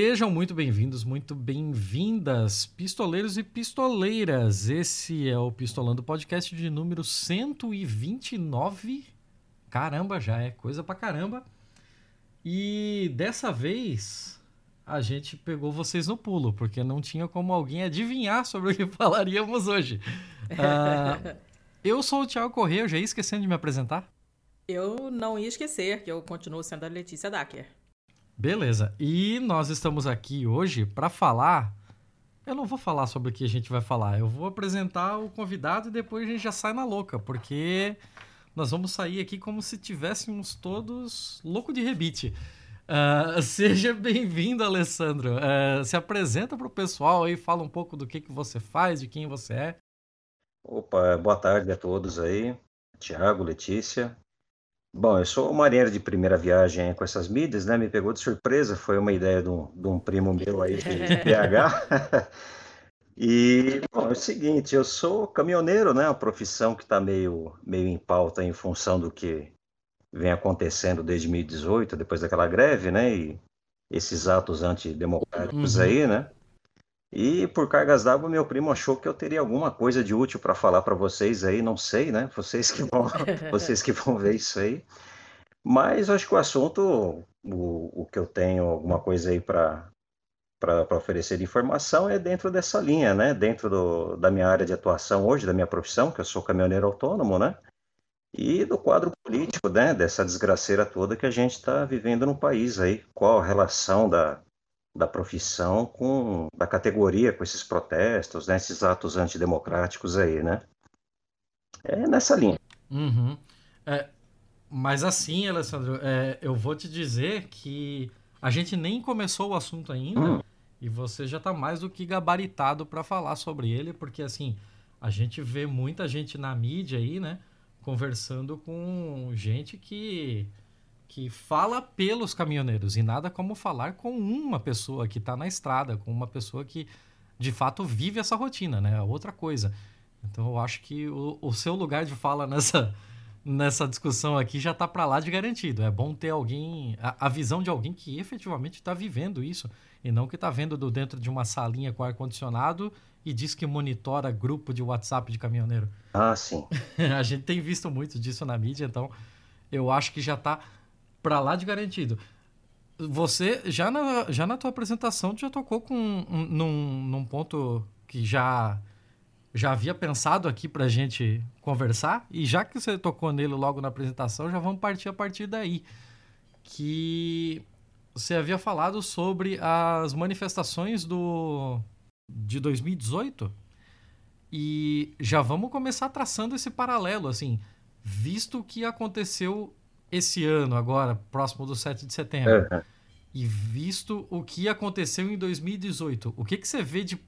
Sejam muito bem-vindos, muito bem-vindas, pistoleiros e pistoleiras. Esse é o Pistolando Podcast de número 129. Caramba, já é coisa pra caramba. E dessa vez a gente pegou vocês no pulo, porque não tinha como alguém adivinhar sobre o que falaríamos hoje. Uh, eu sou o Thiago Corrêa, eu já ia esquecendo de me apresentar. Eu não ia esquecer que eu continuo sendo a Letícia Dacker. Beleza. E nós estamos aqui hoje para falar. Eu não vou falar sobre o que a gente vai falar. Eu vou apresentar o convidado e depois a gente já sai na louca, porque nós vamos sair aqui como se tivéssemos todos louco de rebite. Uh, seja bem-vindo, Alessandro. Uh, se apresenta para o pessoal aí, fala um pouco do que, que você faz, de quem você é. Opa, boa tarde a todos aí. Tiago, Letícia. Bom, eu sou marinheiro de primeira viagem com essas mídias, né? Me pegou de surpresa, foi uma ideia de um, de um primo meu aí de PH. e, bom, é o seguinte, eu sou caminhoneiro, né? Uma profissão que está meio, meio em pauta em função do que vem acontecendo desde 2018, depois daquela greve, né? E esses atos antidemocráticos uhum. aí, né? E por cargas d'água, meu primo achou que eu teria alguma coisa de útil para falar para vocês aí, não sei, né? Vocês que vão, vocês que vão ver isso aí. Mas acho que o assunto, o, o que eu tenho, alguma coisa aí para para oferecer informação é dentro dessa linha, né? Dentro do, da minha área de atuação hoje, da minha profissão, que eu sou caminhoneiro autônomo, né? E do quadro político, né? Dessa desgraceira toda que a gente está vivendo no país aí. Qual a relação da, da profissão com da categoria com esses protestos, né, esses atos antidemocráticos aí, né? É nessa linha. Uhum. É, mas assim, Alessandro, é, eu vou te dizer que a gente nem começou o assunto ainda hum. e você já está mais do que gabaritado para falar sobre ele, porque assim a gente vê muita gente na mídia aí, né, conversando com gente que que fala pelos caminhoneiros e nada como falar com uma pessoa que está na estrada, com uma pessoa que de fato vive essa rotina, né? É outra coisa. Então eu acho que o, o seu lugar de fala nessa, nessa discussão aqui já está para lá de garantido. É bom ter alguém, a, a visão de alguém que efetivamente está vivendo isso e não que está vendo do dentro de uma salinha com ar condicionado e diz que monitora grupo de WhatsApp de caminhoneiro. Ah, sim. a gente tem visto muito disso na mídia, então eu acho que já está para lá de garantido. Você, já na, já na tua apresentação, já tocou com um, num, num ponto que já já havia pensado aqui para a gente conversar, e já que você tocou nele logo na apresentação, já vamos partir a partir daí. Que você havia falado sobre as manifestações do de 2018 e já vamos começar traçando esse paralelo, assim, visto o que aconteceu esse ano, agora, próximo do 7 de setembro, uhum. e visto o que aconteceu em 2018, o que, que você vê de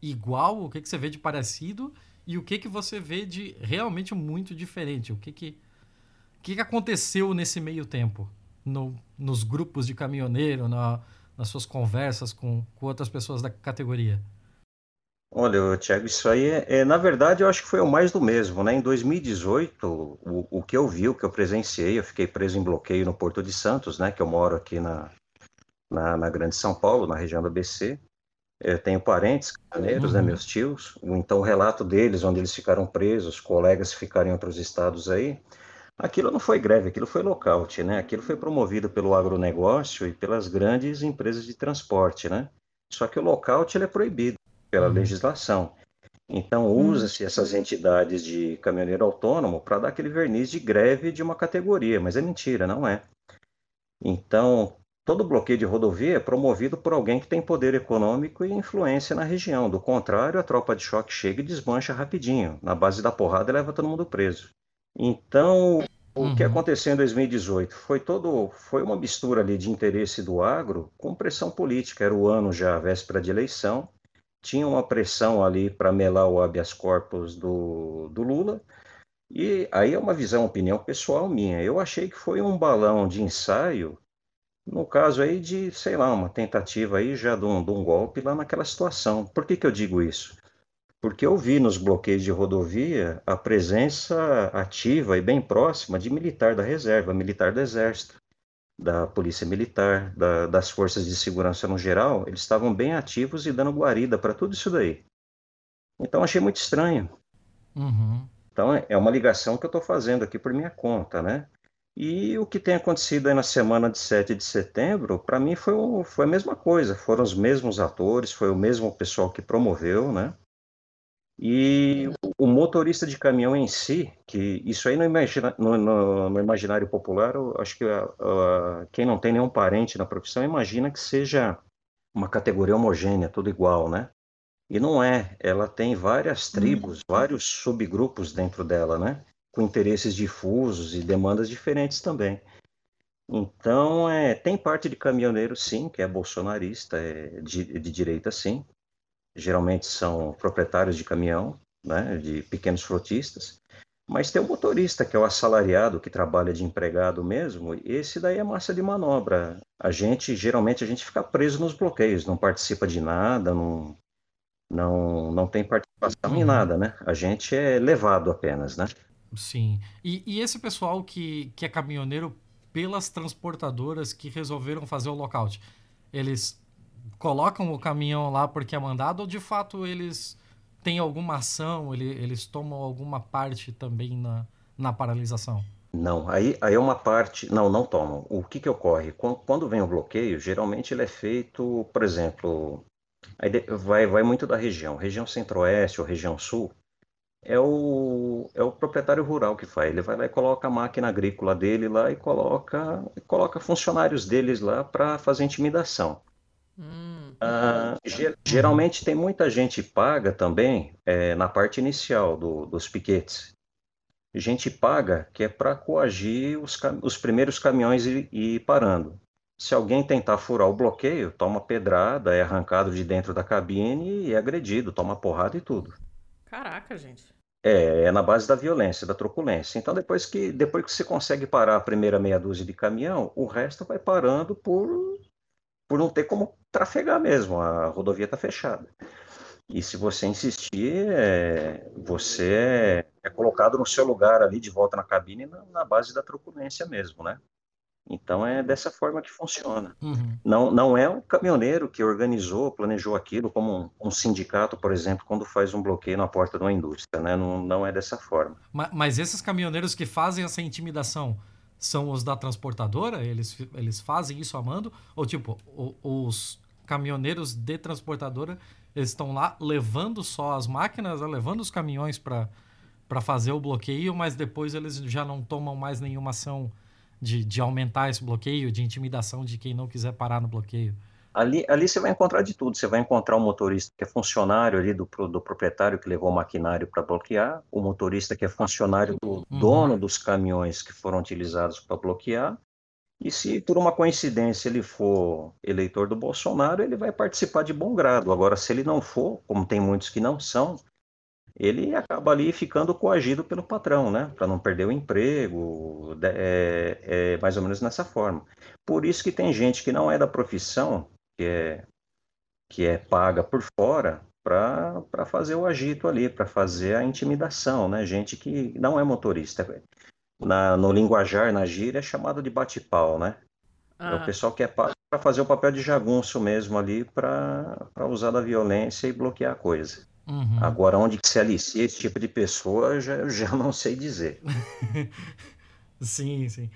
igual, o que, que você vê de parecido e o que, que você vê de realmente muito diferente? O que, que, o que, que aconteceu nesse meio tempo? No, nos grupos de caminhoneiro, na, nas suas conversas com, com outras pessoas da categoria? Olha, Tiago, isso aí é, é, na verdade, eu acho que foi o mais do mesmo, né? Em 2018, o, o que eu vi, o que eu presenciei, eu fiquei preso em bloqueio no Porto de Santos, né? Que eu moro aqui na, na, na Grande São Paulo, na região do ABC. Eu tenho parentes caneiros, né? uhum. né? Meus tios. Então, o relato deles, onde eles ficaram presos, colegas ficaram em outros estados aí, aquilo não foi greve, aquilo foi lockout, né? Aquilo foi promovido pelo agronegócio e pelas grandes empresas de transporte, né? Só que o lockout ele é proibido pela uhum. legislação. Então, uhum. usa-se essas entidades de caminhoneiro autônomo para dar aquele verniz de greve de uma categoria, mas é mentira, não é. Então, todo bloqueio de rodovia é promovido por alguém que tem poder econômico e influência na região. Do contrário, a tropa de choque chega e desmancha rapidinho. Na base da porrada, leva todo mundo preso. Então, o uhum. que aconteceu em 2018 foi todo foi uma mistura ali de interesse do agro com pressão política. Era o ano já véspera de eleição tinha uma pressão ali para melar o habeas corpus do, do Lula. E aí é uma visão, opinião pessoal minha. Eu achei que foi um balão de ensaio, no caso aí de, sei lá, uma tentativa aí já de um, de um golpe lá naquela situação. Por que, que eu digo isso? Porque eu vi nos bloqueios de rodovia a presença ativa e bem próxima de militar da reserva, militar do exército. Da Polícia Militar, da, das forças de segurança no geral, eles estavam bem ativos e dando guarida para tudo isso daí. Então achei muito estranho. Uhum. Então é, é uma ligação que eu estou fazendo aqui por minha conta, né? E o que tem acontecido aí na semana de 7 de setembro, para mim foi, foi a mesma coisa. Foram os mesmos atores, foi o mesmo pessoal que promoveu, né? E o motorista de caminhão em si, que isso aí no, imagina, no, no, no imaginário popular, acho que a, a, quem não tem nenhum parente na profissão imagina que seja uma categoria homogênea, tudo igual, né? E não é, ela tem várias tribos, uhum. vários subgrupos dentro dela, né? Com interesses difusos e demandas diferentes também. Então, é, tem parte de caminhoneiro, sim, que é bolsonarista, é de, de direita, sim, geralmente são proprietários de caminhão, né, de pequenos frotistas, mas tem o motorista, que é o assalariado, que trabalha de empregado mesmo, e esse daí é massa de manobra. A gente, geralmente, a gente fica preso nos bloqueios, não participa de nada, não, não, não tem participação uhum. em nada, né? A gente é levado apenas, né? Sim. E, e esse pessoal que, que é caminhoneiro pelas transportadoras que resolveram fazer o lockout, eles colocam o caminhão lá porque é mandado ou de fato eles têm alguma ação, ele, eles tomam alguma parte também na, na paralisação? Não, aí, aí é uma parte. Não, não tomam. O que, que ocorre? Quando, quando vem o bloqueio, geralmente ele é feito, por exemplo, vai, vai muito da região. Região centro-oeste ou região sul, é o, é o proprietário rural que faz. Ele vai lá e coloca a máquina agrícola dele lá e coloca, coloca funcionários deles lá para fazer intimidação. Hum. Ah, geralmente tem muita gente paga também é, na parte inicial do, dos piquetes. Gente paga que é para coagir os, os, primeiros caminhões e ir parando. Se alguém tentar furar o bloqueio, toma pedrada, é arrancado de dentro da cabine e é agredido, toma porrada e tudo. Caraca, gente. É, é na base da violência, da truculência. Então, depois que, depois que você consegue parar a primeira meia dúzia de caminhão, o resto vai parando por por não ter como trafegar mesmo, a rodovia está fechada. E se você insistir, é, você é, colocado no seu lugar ali de volta na cabine na, na, base da truculência mesmo, né? Então é dessa forma que funciona. Uhum. Não, não é o caminhoneiro que organizou, planejou aquilo, como um, um, sindicato, por exemplo, quando faz um bloqueio na porta de uma indústria, né? Não, não é dessa forma. Mas, mas esses caminhoneiros que fazem essa intimidação, são os da transportadora? Eles, eles fazem isso a mando? Ou, tipo, os caminhoneiros de transportadora eles estão lá levando só as máquinas, né, levando os caminhões para fazer o bloqueio, mas depois eles já não tomam mais nenhuma ação de, de aumentar esse bloqueio, de intimidação de quem não quiser parar no bloqueio? Ali, ali você vai encontrar de tudo. Você vai encontrar o um motorista que é funcionário ali do, do proprietário que levou o maquinário para bloquear, o motorista que é funcionário do uhum. dono dos caminhões que foram utilizados para bloquear. E se por uma coincidência ele for eleitor do Bolsonaro, ele vai participar de bom grado. Agora, se ele não for, como tem muitos que não são, ele acaba ali ficando coagido pelo patrão, né? Para não perder o emprego, é, é mais ou menos nessa forma. Por isso que tem gente que não é da profissão, que é, que é paga por fora para fazer o agito ali, para fazer a intimidação, né? Gente que não é motorista. Na, no linguajar, na gíria, é chamado de bate-pau, né? Ah. É o pessoal que é para fazer o papel de jagunço mesmo ali, para usar da violência e bloquear a coisa. Uhum. Agora, onde que se alicia esse tipo de pessoa, eu já, eu já não sei dizer. sim, sim.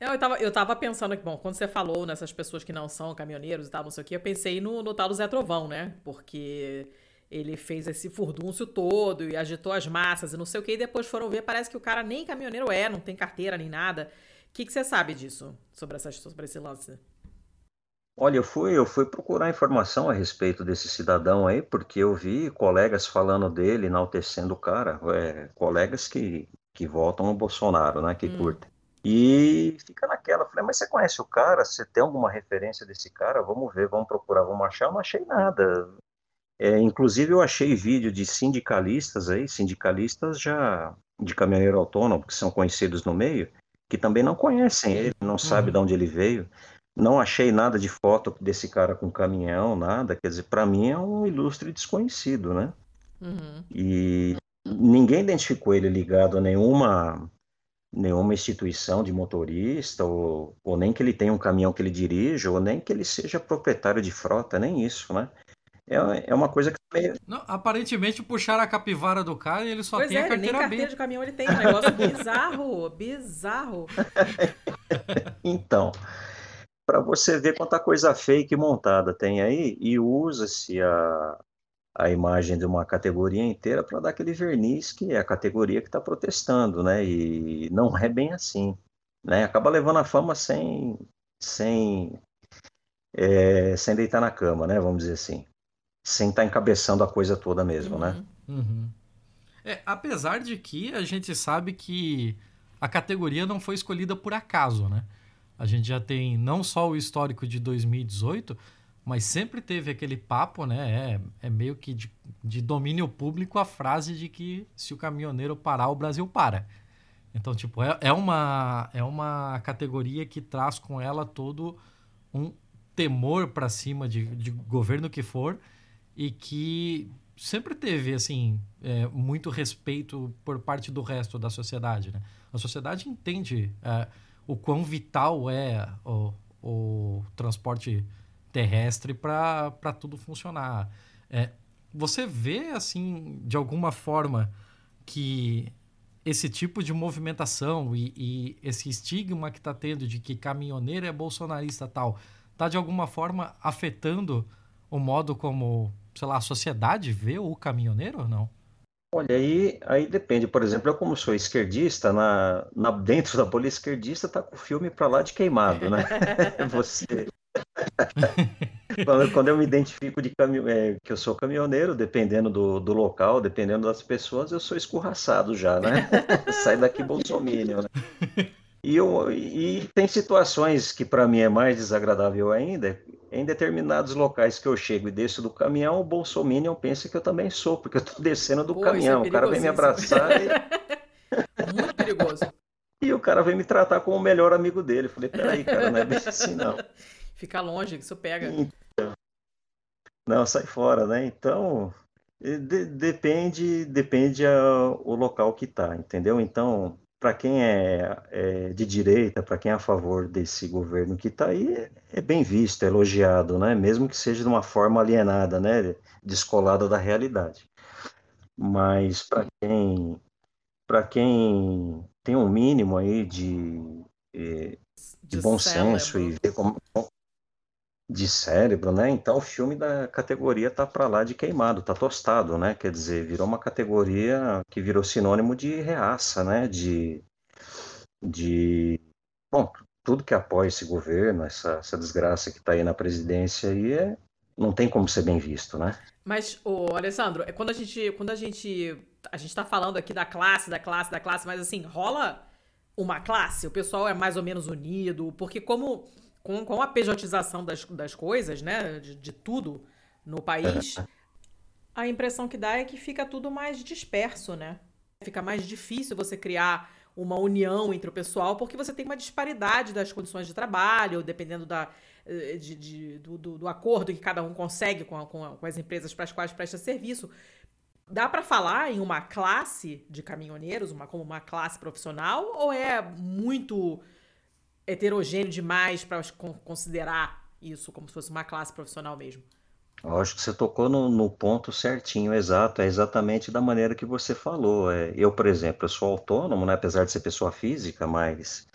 Eu tava, eu tava pensando que, bom, quando você falou nessas pessoas que não são caminhoneiros e tal, não sei o que, eu pensei no, no tal do Zé Trovão, né? Porque ele fez esse furdúncio todo e agitou as massas e não sei o que, e depois foram ver, parece que o cara nem caminhoneiro é, não tem carteira nem nada. O que, que você sabe disso, sobre, essa, sobre esse lance? Olha, eu fui, eu fui procurar informação a respeito desse cidadão aí, porque eu vi colegas falando dele, enaltecendo o cara, é, colegas que, que votam no Bolsonaro, né, que hum. curtem. E fica naquela, falei, mas você conhece o cara? Você tem alguma referência desse cara? Vamos ver, vamos procurar, vamos achar. Eu não achei nada. É, inclusive eu achei vídeo de sindicalistas aí, sindicalistas já de caminhoneiro autônomo, que são conhecidos no meio, que também não conhecem ele, não sabem de uhum. onde ele veio. Não achei nada de foto desse cara com caminhão, nada. Quer dizer, para mim é um ilustre desconhecido, né? Uhum. E ninguém identificou ele ligado a nenhuma nenhuma instituição de motorista, ou, ou nem que ele tenha um caminhão que ele dirija, ou nem que ele seja proprietário de frota, nem isso, né? É, é uma coisa que. Não, aparentemente puxaram a capivara do cara e ele só pois tem é, a carteira nem carteira B. de caminhão ele tem. Um negócio bizarro, bizarro. Então, para você ver quanta coisa fake montada tem aí, e usa-se a, a imagem de uma categoria inteira para dar aquele verniz que é a categoria que está protestando, né? E não é bem assim, né? Acaba levando a fama sem, sem, é, sem deitar na cama, né? Vamos dizer assim, sem estar tá encabeçando a coisa toda mesmo, né? Uhum. Uhum. É, apesar de que a gente sabe que a categoria não foi escolhida por acaso, né? A gente já tem não só o histórico de 2018, mas sempre teve aquele papo, né? É, é meio que de, de domínio público a frase de que se o caminhoneiro parar, o Brasil para. Então, tipo, é, é, uma, é uma categoria que traz com ela todo um temor para cima de, de governo que for e que sempre teve, assim, é, muito respeito por parte do resto da sociedade, né? A sociedade entende é, o quão vital é o, o transporte terrestre para tudo funcionar. É, você vê, assim, de alguma forma que esse tipo de movimentação e, e esse estigma que está tendo de que caminhoneiro é bolsonarista tal, está de alguma forma afetando o modo como, sei lá, a sociedade vê o caminhoneiro ou não? Olha, aí, aí depende. Por exemplo, eu como sou esquerdista, na, na, dentro da bolha esquerdista tá com o filme para lá de queimado, né? Você... quando, eu me identifico de caminho, é, que eu sou caminhoneiro, dependendo do, do local, dependendo das pessoas, eu sou escorraçado já, né? Sai daqui bolsominion, né? E, eu, e tem situações que para mim é mais desagradável ainda. Em determinados locais que eu chego e desço do caminhão, o Bolsominion pensa que eu também sou, porque eu estou descendo do Pô, caminhão. É o cara vem me abraçar e... Muito perigoso. E o cara vem me tratar como o melhor amigo dele. Eu falei, peraí, cara, não é bem assim, não. Fica longe, que isso pega. Então, não, sai fora, né? Então, de, depende, depende a, o local que tá, entendeu? Então, para quem é, é, de direita, para quem é a favor desse governo que está aí, é, bem visto, é elogiado, né? mesmo que seja de uma forma alienada, né? descolada da realidade. Mas para quem, quem tem um mínimo aí de, de, de bom cérebro. senso e vê como, de cérebro, né? Então o filme da categoria tá para lá de queimado, tá tostado, né? Quer dizer, virou uma categoria que virou sinônimo de reaça, né? De, de, bom, tudo que apoia esse governo, essa, essa desgraça que está aí na presidência aí é, não tem como ser bem visto, né? Mas, o Alessandro, é quando a gente, quando a gente, a gente está falando aqui da classe, da classe, da classe, mas assim rola uma classe, o pessoal é mais ou menos unido, porque como com, com a pejotização das, das coisas, né, de, de tudo no país, a impressão que dá é que fica tudo mais disperso, né? Fica mais difícil você criar uma união entre o pessoal, porque você tem uma disparidade das condições de trabalho, dependendo da, eh, de, de, do, do, acordo que cada um consegue com, a, com, a, com as empresas para as quais presta serviço. Dá para falar em uma classe de caminhoneiros, uma, como uma classe profissional, ou é muito heterogêneo demais para considerar isso como se fosse uma classe profissional mesmo? Eu acho que você tocou no, no, ponto certinho, exato. É exatamente da maneira que você falou. É, eu, por exemplo, eu sou autônomo, né, apesar de ser pessoa física, mas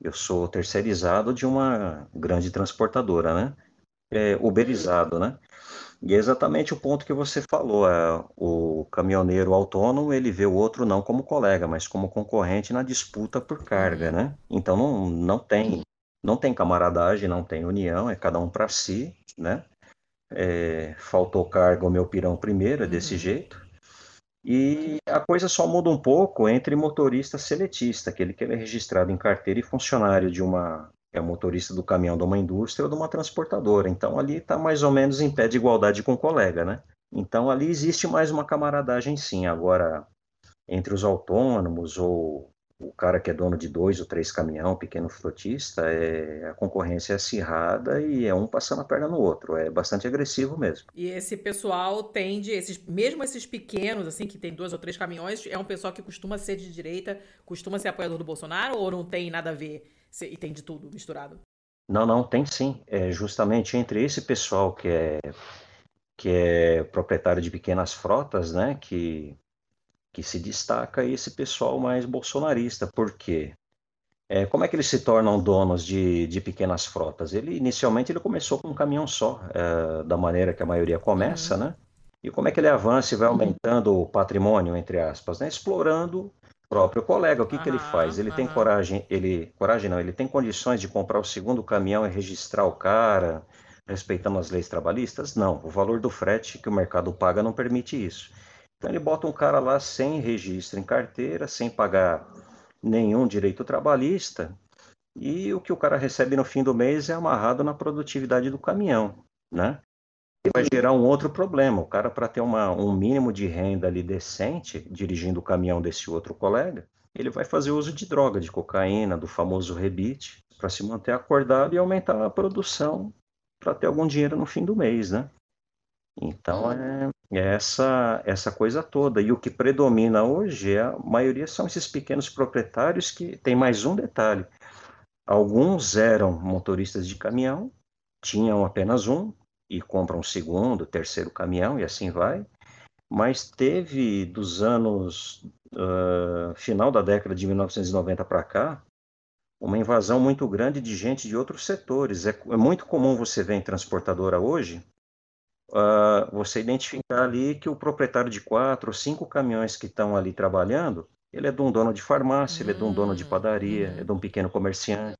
eu sou terceirizado de uma grande transportadora, né? É, uberizado, né? E é exatamente o ponto que você falou. É, o caminhoneiro autônomo, ele vê o outro não como colega, mas como concorrente na disputa por carga, né? Então não, não tem não tem camaradagem, não tem união, é cada um para si, né? É, faltou carga o meu pirão primeiro, é desse uhum. jeito. E a coisa só muda um pouco entre motorista seletista, aquele que é registrado em carteira e funcionário de uma é motorista do caminhão de uma indústria ou de uma transportadora. Então ali está mais ou menos em pé de igualdade com o colega, né? Então ali existe mais uma camaradagem sim. Agora, entre os autônomos ou o cara que é dono de dois ou três caminhão, pequeno frotista, é, a concorrência é acirrada e é um passando a perna no outro. É bastante agressivo mesmo. E esse pessoal tende, esses, mesmo esses pequenos, assim, que tem dois ou três caminhões, é um pessoal que costuma ser de direita, costuma ser apoiador do Bolsonaro ou não tem nada a ver e tem de tudo misturado? Não, não, tem sim. É justamente entre esse pessoal que é que é proprietário de pequenas frotas, né, que que se destaca esse pessoal mais bolsonarista. Por quê? É, como é que eles se tornam donos de, de pequenas frotas? Ele inicialmente ele começou com um caminhão só, é, da maneira que a maioria começa, uhum. né? E como é que ele avança e vai aumentando o patrimônio, entre aspas, né? Explorando próprio colega. O que, uhum, que ele faz? Ele uhum. tem coragem, ele coragem não, ele tem condições de comprar o segundo caminhão e registrar o cara, respeitando as leis trabalhistas? Não. O valor do frete que o mercado paga não permite isso. Então ele bota um cara lá sem registro em carteira, sem pagar nenhum direito trabalhista, e o que o cara recebe no fim do mês é amarrado na produtividade do caminhão, né? Vai gerar um outro problema. O cara, para ter uma, um mínimo de renda ali decente, dirigindo o caminhão desse outro colega, ele vai fazer uso de droga, de cocaína, do famoso rebite, para se manter acordado e aumentar a produção para ter algum dinheiro no fim do mês, né? Então é, é, essa essa coisa toda. E o que predomina hoje, é, a maioria são esses pequenos proprietários que tem mais um detalhe. Alguns eram motoristas de caminhão, tinham apenas um e compram um segundo, terceiro caminhão e assim vai. Mas teve dos anos uh, final da década de 1990 para cá uma invasão muito grande de gente de outros setores. É, é muito comum você ver em transportadora hoje uh, você identificar ali que o proprietário de quatro ou cinco caminhões que estão ali trabalhando, ele é de um dono de farmácia, ele é de um dono de hum, padaria, é de um pequeno comerciante,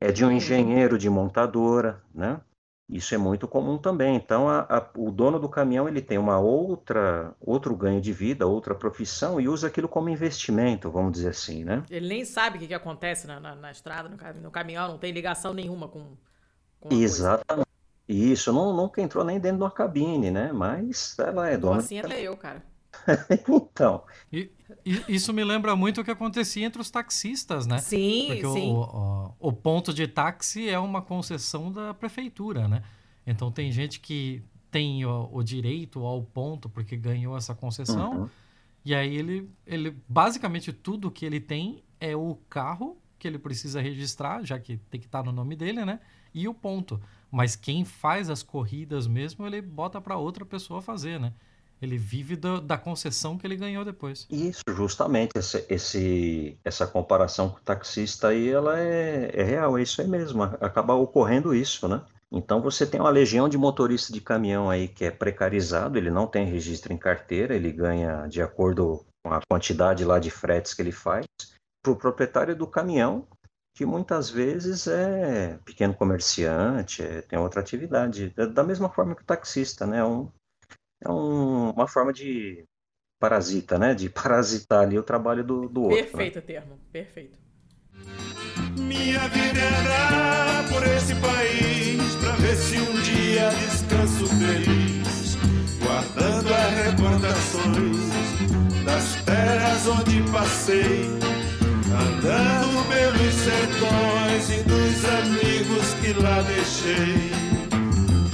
é de um engenheiro de montadora, né? Isso é muito comum também. Então, a, a, o dono do caminhão ele tem uma outra outro ganho de vida, outra profissão e usa aquilo como investimento, vamos dizer assim, né? Ele nem sabe o que, que acontece na, na, na estrada, no, no, caminhão, não tem ligação nenhuma com. com Exatamente. Isso, não, nunca entrou nem dentro de uma cabine, né? Mas ela é dona. Assim até eu, cara. então. E, isso me lembra muito o que acontecia entre os taxistas, né? Sim, Porque sim. O, o, o, ponto de táxi é uma concessão da prefeitura, né? Então tem gente que tem o, o direito ao ponto porque ganhou essa concessão. Uhum. E aí ele, ele basicamente tudo que ele tem é o carro que ele precisa registrar, já que tem que estar no nome dele, né? E o ponto. Mas quem faz as corridas mesmo, ele bota para outra pessoa fazer, né? Ele vive do, da concessão que ele ganhou depois. Isso, justamente. Esse, esse, essa comparação com o taxista aí, ela é, é real, é isso aí mesmo. Acaba ocorrendo isso, né? Então você tem uma legião de motorista de caminhão aí que é precarizado, ele não tem registro em carteira, ele ganha de acordo com a quantidade lá de fretes que ele faz. Para o proprietário do caminhão, que muitas vezes é pequeno comerciante, é, tem outra atividade, da mesma forma que o taxista, né? Um, é um, uma forma de parasita, né? De parasitar ali o trabalho do, do outro. Né? Perfeito né? termo, perfeito. Minha vida é por esse país pra ver se um dia descanso feliz, guardando as recordações das terras onde passei andando pelos sertões e dos amigos que lá deixei.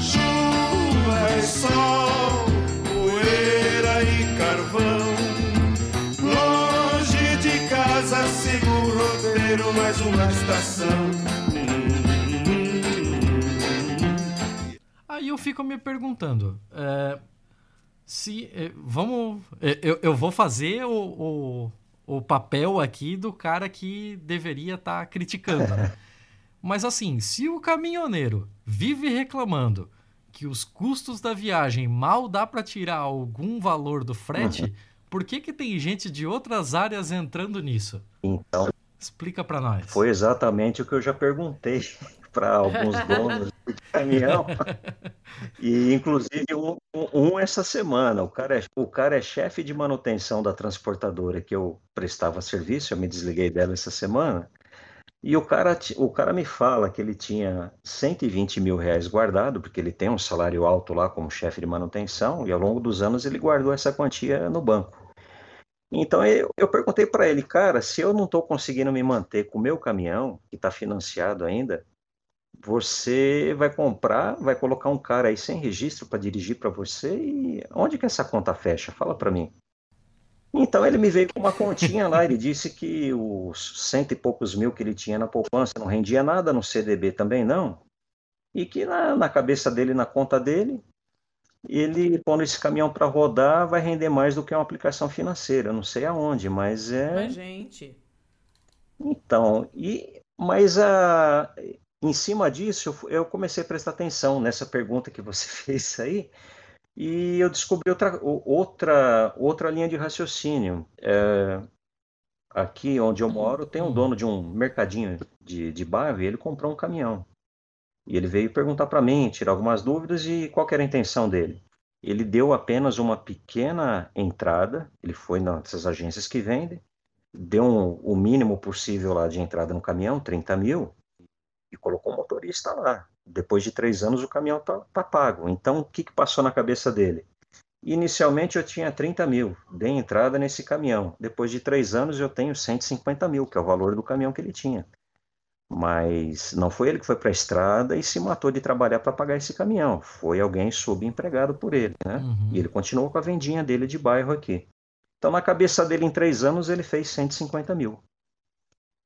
Chuva e sol, roteiro, mais uma estação. Aí eu fico me perguntando. É, se. É, vamos. É, eu, eu vou fazer o, o o papel aqui do cara que deveria estar tá criticando. Né? Mas assim, se o caminhoneiro vive reclamando que os custos da viagem mal dá para tirar algum valor do frete, uhum. por que, que tem gente de outras áreas entrando nisso? Então, explica para nós. Foi exatamente o que eu já perguntei para alguns donos de caminhão. E inclusive um, um, essa semana, o cara é, o cara é chefe de manutenção da transportadora que eu prestava serviço, eu me desliguei dela essa semana. E o cara, o cara me fala que ele tinha 120 mil reais guardado, porque ele tem um salário alto lá como chefe de manutenção, e ao longo dos anos ele guardou essa quantia no banco. Então eu, eu perguntei para ele, cara, se eu não estou conseguindo me manter com o meu caminhão, que está financiado ainda, você vai comprar, vai colocar um cara aí sem registro para dirigir para você e onde que essa conta fecha? Fala para mim. Então ele me veio com uma continha lá, ele disse que os cento e poucos mil que ele tinha na poupança não rendia nada, no CDB também não, e que na, na cabeça dele, na conta dele, ele pondo esse caminhão para rodar vai render mais do que uma aplicação financeira. Não sei aonde, mas é. Mas, gente. Então, e mas a em cima disso eu comecei a prestar atenção nessa pergunta que você fez aí e eu descobri outra outra outra linha de raciocínio. É, aqui onde eu moro tem um dono de um mercadinho de, de bairro e ele comprou um caminhão. E ele veio perguntar para mim, tirar algumas dúvidas e qual era a intenção dele. Ele deu apenas uma pequena entrada, ele foi nessas agências que vendem, deu um, o mínimo possível lá de entrada no caminhão, 30 mil, e colocou o motorista lá. Depois de três anos o caminhão tá, tá pago. Então o que, que passou na cabeça dele? Inicialmente eu tinha 30 mil, dei entrada nesse caminhão. Depois de três anos eu tenho 150 mil, que é o valor do caminhão que ele tinha. Mas não foi ele que foi para a estrada e se matou de trabalhar para pagar esse caminhão. Foi alguém subempregado por ele, né? Uhum. E ele continuou com a vendinha dele de bairro aqui. Então, na cabeça dele, em três anos, ele fez 150 mil.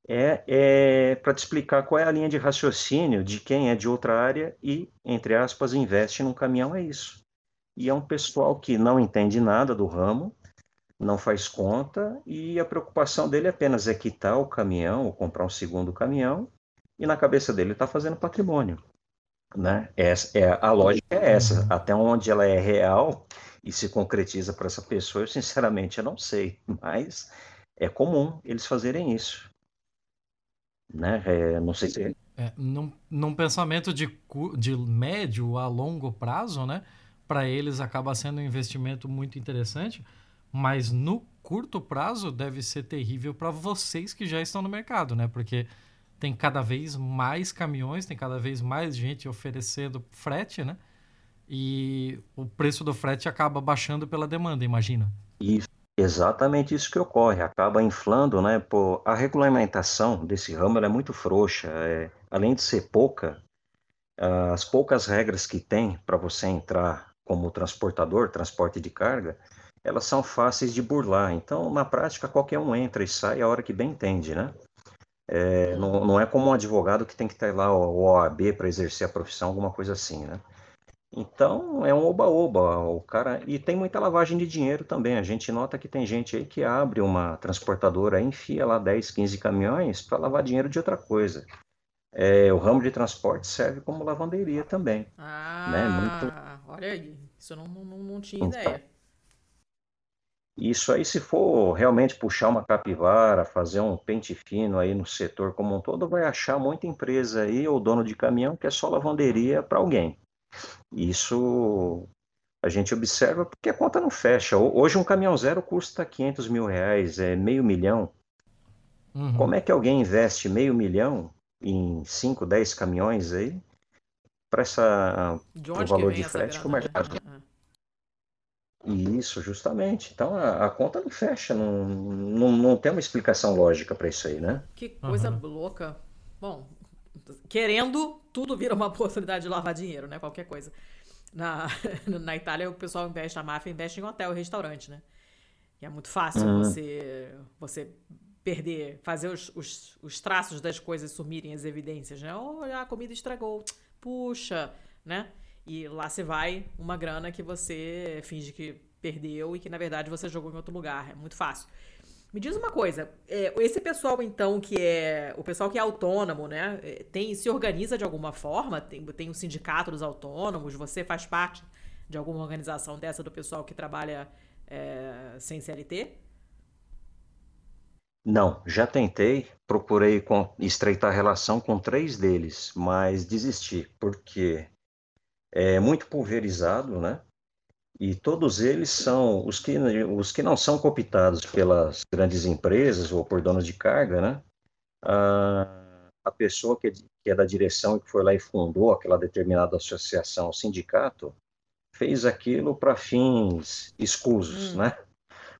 É, é para te explicar qual é a linha de raciocínio de quem é de outra área e, entre aspas, investe num caminhão, é isso. E é um pessoal que não entende nada do ramo, não faz conta e a preocupação dele apenas é quitar o caminhão ou comprar um segundo caminhão e na cabeça dele está fazendo patrimônio. Né? Essa, é, a lógica é essa. Uhum. Até onde ela é real e se concretiza para essa pessoa, eu sinceramente eu não sei, mas é comum eles fazerem isso. Né? É, não sei se. É, num, num pensamento de, de médio a longo prazo, né? para eles acaba sendo um investimento muito interessante, mas no curto prazo deve ser terrível para vocês que já estão no mercado, né? Porque tem cada vez mais caminhões, tem cada vez mais gente oferecendo frete, né? E o preço do frete acaba baixando pela demanda, imagina. Isso, exatamente isso que ocorre, acaba inflando, né? Pô, a regulamentação desse ramo é muito frouxa, é, além de ser pouca, as poucas regras que tem para você entrar como transportador, transporte de carga, elas são fáceis de burlar. Então, na prática, qualquer um entra e sai a hora que bem entende, né? É, não, não, é como um advogado que tem que ter lá o OAB para exercer a profissão, alguma coisa assim, né? Então é um oba-oba, o cara e tem muita lavagem de dinheiro também. A gente nota que tem gente aí que abre uma transportadora, enfia lá 10, 15 caminhões para lavar dinheiro de outra coisa. É, o ramo de transporte serve como lavanderia também. Ah, né? Muito... olha aí, isso eu não, não, não tinha então, ideia. Isso aí, se for realmente puxar uma capivara, fazer um pente fino aí no setor como um todo, vai achar muita empresa aí, ou dono de caminhão, que é só lavanderia para alguém. Isso a gente observa porque a conta não fecha. Hoje um caminhão zero custa 500 mil reais, é meio milhão. Uhum. Como é que alguém investe meio milhão em 5, 10 caminhões aí para essa o valor de frete que o mercado... Né? Isso, justamente. Então a, a, conta não fecha, não, não, não tem uma explicação lógica para isso aí, né? Que coisa uhum. louca. Bom, querendo, tudo vira uma oportunidade de lavar dinheiro, né? Qualquer coisa. Na, na Itália, o pessoal investe, a máfia investe em hotel e restaurante, né? E é muito fácil uhum. você, você perder, fazer os, os, os, traços das coisas sumirem as evidências, né? Olha, a comida estragou. Puxa, né? E lá você vai uma grana que você finge que perdeu e que na verdade você jogou em outro lugar. É muito fácil. Me diz uma coisa, é, esse pessoal então que é o pessoal que é autônomo, né? É, tem se organiza de alguma forma? Tem, tem um sindicato dos autônomos? Você faz parte de alguma organização dessa do pessoal que trabalha é, sem CLT? Não, já tentei, procurei estreitar relação com três deles, mas desisti, porque é muito pulverizado, né? E todos eles são os que, os que não são cooptados pelas grandes empresas ou por donos de carga, né? A, a pessoa que é, que é da direção e que foi lá e fundou aquela determinada associação, sindicato, fez aquilo para fins escusos, hum. né?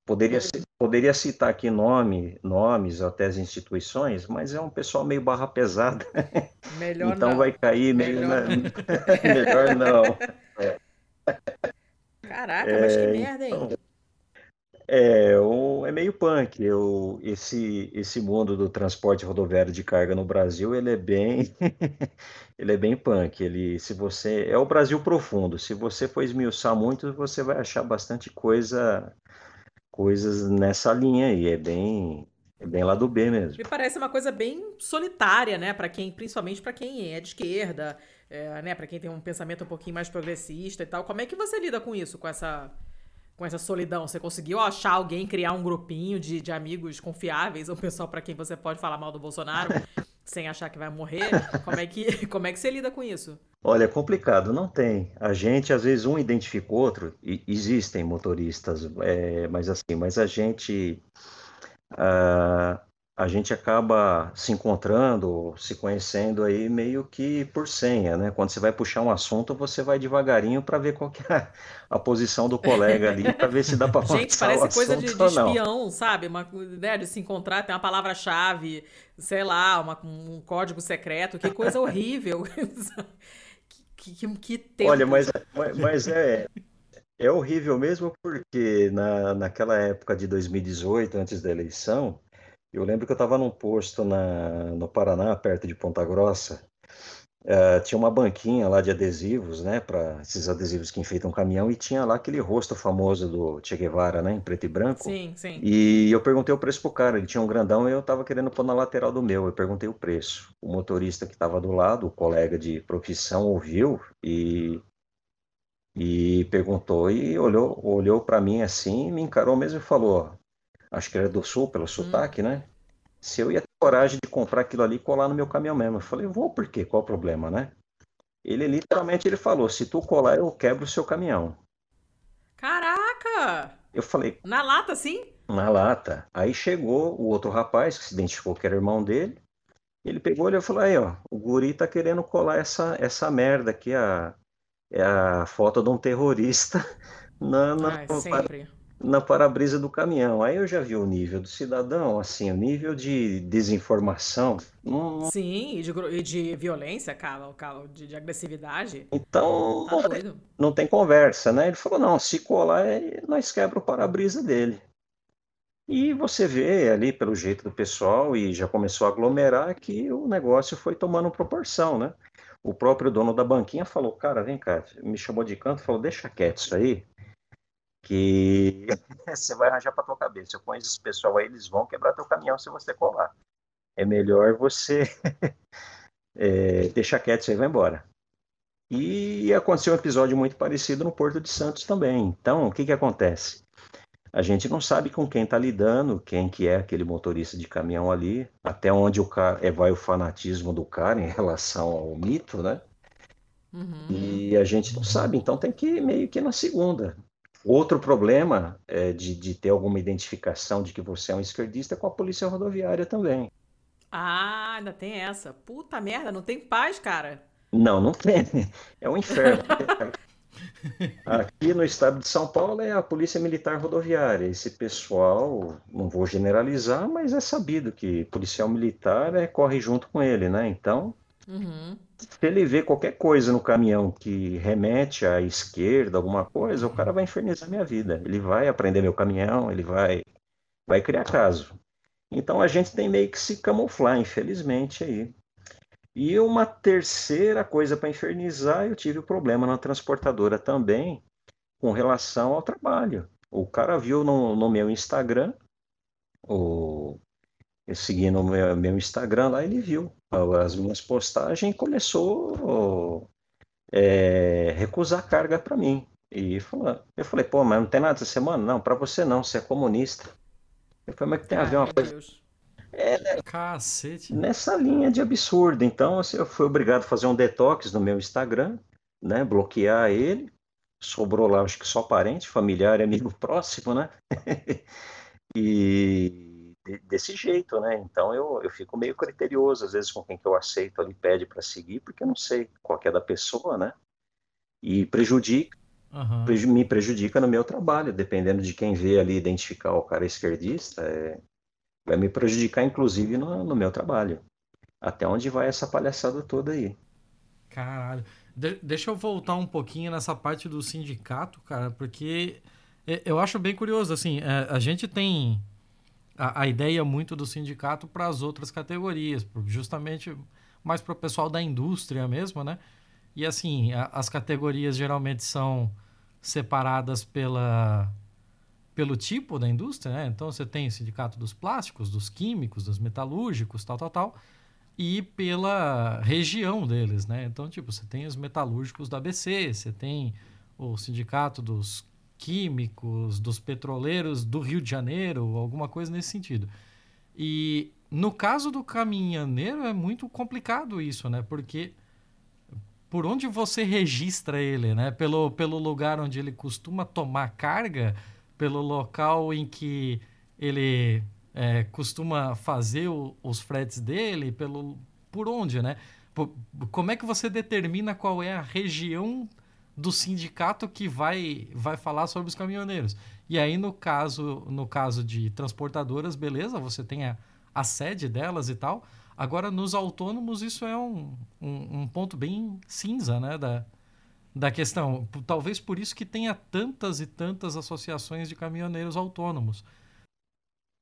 Poderia, poderia citar aqui nome, nomes, até as instituições, mas é um pessoal meio barra pesada. Melhor então não. vai cair meio. Melhor na- Melhor não. Caraca, mas que É, merda, hein? É, o- é meio punk. Eu, esse, esse mundo do transporte rodoviário de carga no Brasil, ele é bem, ele é bem punk. Ele, se você, é o Brasil profundo. Se você for esmiuçar muito, você vai achar bastante coisa, coisas nessa linha aí. É bem, é bem lá do B mesmo. Me parece uma coisa bem solitária, né? Para quem, principalmente para quem é de esquerda, é, né? Para quem tem um pensamento um pouquinho mais progressista e tal. Como é que você lida com isso, com essa, com essa solidão? Você conseguiu achar alguém, criar um grupinho de, de amigos confiáveis, um pessoal para quem você pode falar mal do Bolsonaro sem achar que vai morrer? Como é que, como é que você lida com isso? Olha, é complicado, não tem. A gente, às vezes, um identifica o outro, e existem motoristas, é, mas assim, mas a gente, ah, a gente acaba se encontrando, se conhecendo aí meio que por senha, né? Quando você vai puxar um assunto, você vai devagarinho para ver qual que é a, a posição do colega ali, para ver se dá para Gente, avançar o parece coisa de, assunto de espião, sabe? Uma, né, de se encontrar, tem uma palavra-chave, sei lá, uma- um código secreto, que coisa horrível. que, que, que tempo. Olha, mas, mas, mas é, é horrível mesmo porque na, naquela época de 2018, antes da eleição, eu lembro que eu estava num posto na, no Paraná, perto de Ponta Grossa. Eh, tinha uma banquinha lá de adesivos, né, para esses adesivos que enfeitam caminhão, e tinha lá aquele rosto famoso do Che Guevara, né, em preto e branco. Sim, sim. E eu perguntei o preço pro cara, ele tinha um grandão e eu tava querendo pôr na lateral do meu. Eu perguntei o preço. O motorista que estava do lado, o colega de profissão, ouviu e, e perguntou e olhou, olhou para mim assim, me encarou mesmo e falou, acho que era do sul, pelo sotaque, né? Se eu ia coragem de comprar aquilo ali e colar no meu caminhão mesmo. Eu falei, vou por quê? Qual o problema, né? Ele literalmente ele falou, se tu colar eu quebro o seu caminhão. Caraca! Eu falei, Na lata, sim? na lata. Aí chegou o outro rapaz, que se identificou que era irmão dele. Ele pegou ele e falou: Aí, ó, o guri tá querendo colar essa, essa merda aqui, a, é a foto de um terrorista na, na, Ai, sempre. Na para-brisa do caminhão. Aí eu já vi o nível do cidadão, assim, o nível de desinformação. Não- Sim, e de, e de violência, cara, cara, de, de agressividade. então, Tá não não tem conversa, né? Ele falou: Não, se colar, é- nós quebra o para-brisa dele. E você vê ali pelo jeito do pessoal, e já começou a aglomerar, que o negócio foi tomando proporção, né? O próprio dono da banquinha falou: Cara, vem cá, me chamou de canto, falou: Deixa quieto isso aí, que você vai arranjar para tua cabeça. Eu conheço esse pessoal aí, eles vão quebrar teu caminhão se você colar. É melhor você é, deixar quieto e vai embora. E aconteceu um episódio muito parecido no Porto de Santos também. Então, o que que acontece? A gente não sabe com quem está lidando, quem que é aquele motorista de caminhão ali, até onde o cara, é, vai o fanatismo do cara em relação ao mito, né? Uhum. E a gente não sabe, então tem que ir meio que na segunda. Outro problema é de, de ter alguma identificação de que você é um esquerdista é com a polícia rodoviária também. Ah, ainda tem essa. Puta merda, não tem paz, cara. Não, não tem. É um inferno. Aqui no estado de São Paulo é a Polícia Militar Rodoviária. Esse pessoal, não vou generalizar, mas é sabido que policial militar é, corre junto com ele, né? Então, Uhum. se ele vê qualquer coisa no caminhão que remete à esquerda, alguma coisa, o cara vai infernizar minha vida. Ele vai aprender meu caminhão, ele vai, vai criar caso. Então a gente tem meio que se camuflar, infelizmente, aí. E uma terceira coisa para infernizar, eu tive o problema na transportadora também, com relação ao trabalho. O cara viu no, no meu Instagram, o, eu segui no meu, meu Instagram lá, ele viu as minhas postagens e começou é, recusar carga para mim. E falou, eu falei, pô, mas não tem nada essa semana? Não, para você não, você é comunista. Eu falei, mas que tem a Ai, ver uma coisa Deus. Cacete. nessa linha de absurdo. Então, assim, eu fui obrigado a fazer um detox no meu Instagram, né? Bloquear ele. Sobrou lá, acho que só parente, familiar e amigo próximo, né? E de- desse jeito, né? Então eu, eu fico meio criterioso, às vezes, com quem que eu aceito ali, pede para seguir, porque eu não sei qual é da pessoa, né? E prejudica, uhum. me prejudica no meu trabalho, dependendo de quem vê ali identificar o cara esquerdista, é, vai me prejudicar inclusive no, no, meu trabalho. Até onde vai essa palhaçada toda aí? Caralho. De deixa eu voltar um pouquinho nessa parte do sindicato, cara, porque eu acho bem curioso, assim, é, a gente tem a, a ideia muito do sindicato para as outras categorias, justamente mais para o pessoal da indústria mesmo, né? E assim, a, as categorias geralmente são separadas pela, pelo tipo da indústria, né? Então você tem o sindicato dos plásticos, dos químicos, dos metalúrgicos, tal, tal, tal, e pela região deles, né? Então, tipo, você tem os metalúrgicos do ABC, você tem o sindicato dos químicos, dos petroleiros do Rio de Janeiro, alguma coisa nesse sentido. E no caso do caminhoneiro é muito complicado isso, né? Porque por onde você registra ele, né? Pelo, pelo lugar onde ele costuma tomar carga, pelo local em que ele é, costuma fazer o, os fretes dele, pelo por onde, né? Por, como é que você determina qual é a região do sindicato que vai, vai falar sobre os caminhoneiros. E aí, no caso, no caso de transportadoras, beleza, você tem a, a sede delas e tal. Agora, nos autônomos, isso é um, um, um, ponto bem cinza né, da, da questão. Talvez por isso que tenha tantas e tantas associações de caminhoneiros autônomos.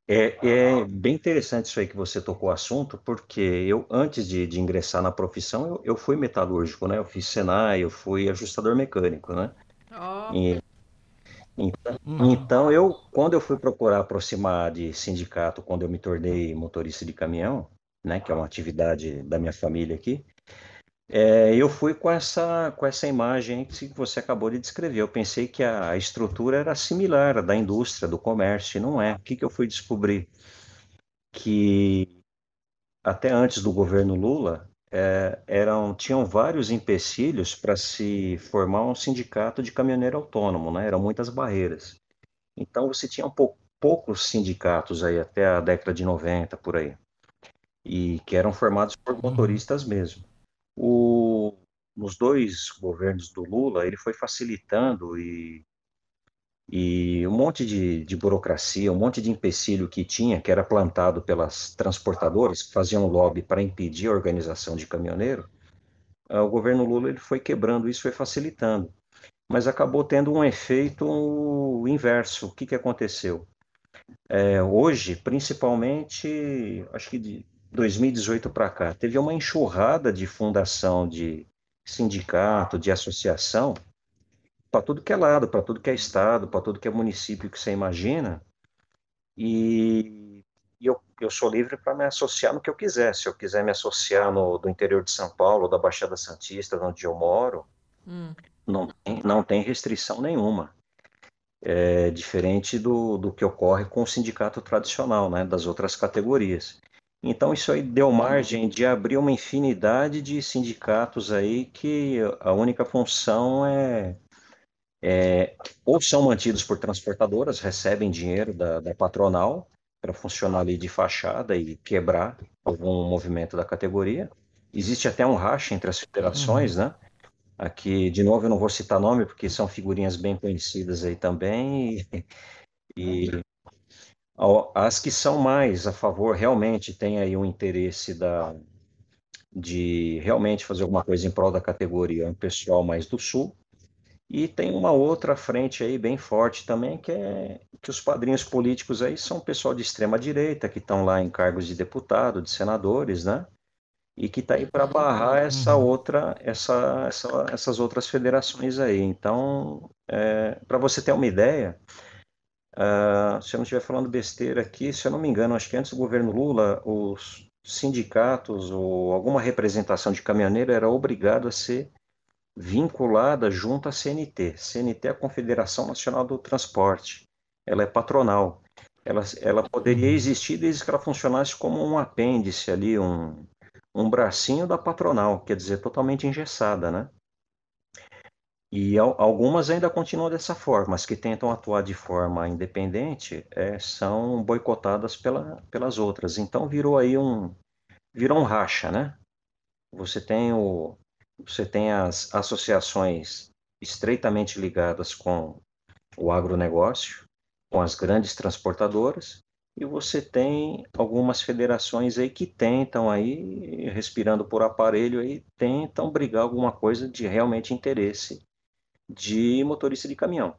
É, é, bem interessante isso aí que você tocou o assunto, porque eu, antes de, de ingressar na profissão, eu, eu, fui metalúrgico, né? Eu fiz Senai, eu fui ajustador mecânico, né? Oh. E, então, uhum. então, eu, quando eu fui procurar aproximar de sindicato, quando eu me tornei motorista de caminhão, né? Que é uma atividade da minha família aqui, é, eu fui com essa, com essa imagem que você acabou de descrever. Eu pensei que a, estrutura era similar à da indústria, do comércio, e não é. O que, que eu fui descobrir? Que até antes do governo Lula, é, eram, tinham vários empecilhos para se formar um sindicato de caminhoneiro autônomo, né? Eram muitas barreiras. Então você tinha um pou, poucos sindicatos aí até a década de 90, por aí. E que eram formados por uhum. motoristas mesmo o, nos dois governos do Lula, ele foi facilitando e, e um monte de, de, burocracia, um monte de empecilho que tinha, que era plantado pelas transportadoras, que faziam lobby para impedir a organização de caminhoneiro, ah, o governo Lula ele foi quebrando isso, foi facilitando. Mas acabou tendo um efeito inverso. O que, que aconteceu? É, hoje, principalmente, acho que de, 2018 para cá, teve uma enxurrada de fundação de sindicato, de associação, para tudo que é lado, para tudo que é estado, para tudo que é município que você imagina. E, e eu, eu sou livre para me associar no que eu quiser. Se eu quiser me associar no do interior de São Paulo, da Baixada Santista, onde eu moro, hum. não, tem, não tem restrição nenhuma. É diferente do, do que ocorre com o sindicato tradicional, né, das outras categorias. Então isso aí deu margem de abrir uma infinidade de sindicatos aí que a única função é, é ou são mantidos por transportadoras, recebem dinheiro da, da patronal para funcionar ali de fachada e quebrar algum movimento da categoria. Existe até um racha entre as federações, uhum. né? Aqui, de novo, eu não vou citar nome, porque são figurinhas bem conhecidas aí também. E, e as que são mais a favor, realmente tem aí um interesse da, de realmente fazer alguma coisa em prol da categoria, um pessoal mais do sul. E tem uma outra frente aí bem forte também, que é que os padrinhos políticos aí são pessoal de extrema direita, que estão lá em cargos de deputado, de senadores, né? E que está aí para barrar essa uhum. outra, essa, essa, essas outras federações aí. Então, é, para você ter uma ideia, Uh, se eu não estiver falando besteira aqui, se eu não me engano, acho que antes do governo Lula, os sindicatos ou alguma representação de caminhoneiro era obrigado a ser vinculada junto à CNT. CNT é a Confederação Nacional do Transporte. Ela é patronal. Ela, ela poderia uhum. existir desde que ela funcionasse como um apêndice ali, um, um bracinho da patronal, quer dizer, totalmente engessada, né? E algumas ainda continuam dessa forma, as que tentam atuar de forma independente é, são boicotadas pela, pelas outras. Então virou aí um virou um racha, né? Você tem o você tem as associações estreitamente ligadas com o agronegócio, com as grandes transportadoras, e você tem algumas federações aí que tentam aí, respirando por aparelho aí, tentam brigar alguma coisa de realmente interesse de motorista de caminhão.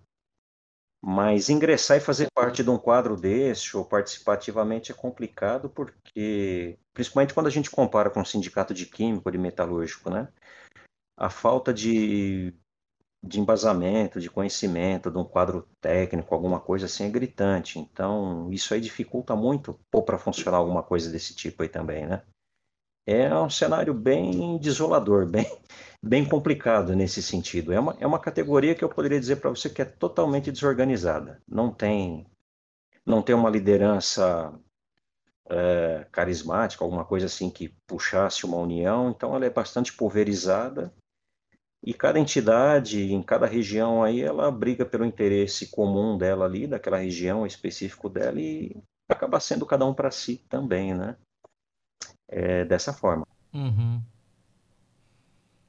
Mas ingressar e fazer parte de um quadro desse ou participativamente é complicado porque, principalmente quando a gente compara com o sindicato de químico, de metalúrgico, né? A falta de, de embasamento, de conhecimento, de um quadro técnico, alguma coisa assim, é gritante. Então, isso aí dificulta muito para funcionar alguma coisa desse tipo aí também, né? É um cenário bem desolador, bem, bem complicado nesse sentido. É uma, é uma categoria que eu poderia dizer para você que é totalmente desorganizada. Não tem, não tem uma liderança é, carismática, alguma coisa assim que puxasse uma união. Então, ela é bastante pulverizada e cada entidade, em cada região aí, ela briga pelo interesse comum dela ali, daquela região específico dela e acaba sendo cada um para si também, né? É dessa forma. Uhum.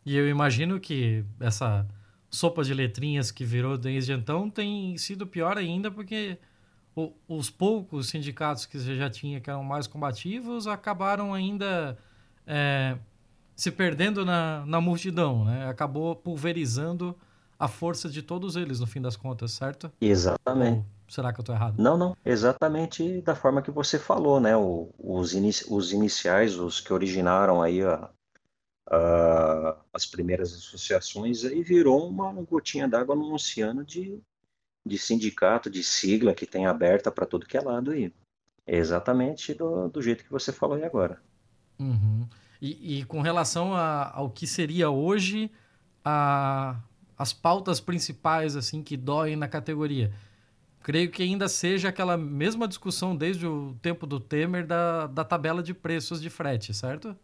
E eu imagino que essa sopa de letrinhas que virou desde então tem sido pior ainda porque o, os poucos sindicatos que você já tinha que eram mais combativos acabaram ainda é, se perdendo na, na multidão, né? Acabou pulverizando a força de todos eles no fim das contas, certo? Exatamente. Será que eu estou errado? Não, não. Exatamente da forma que você falou, né? O, os, inici os iniciais, os que originaram aí a, uh, as primeiras associações, aí virou uma gotinha d'água num oceano de, de sindicato, de sigla que tem aberta para tudo que é lado aí. Exatamente do, do jeito que você falou aí agora. Uhum. E, e, com relação a, ao que seria hoje a, as pautas principais assim que doem na categoria, creio que ainda seja aquela mesma discussão desde o tempo do Temer da, da tabela de preços de frete, certo?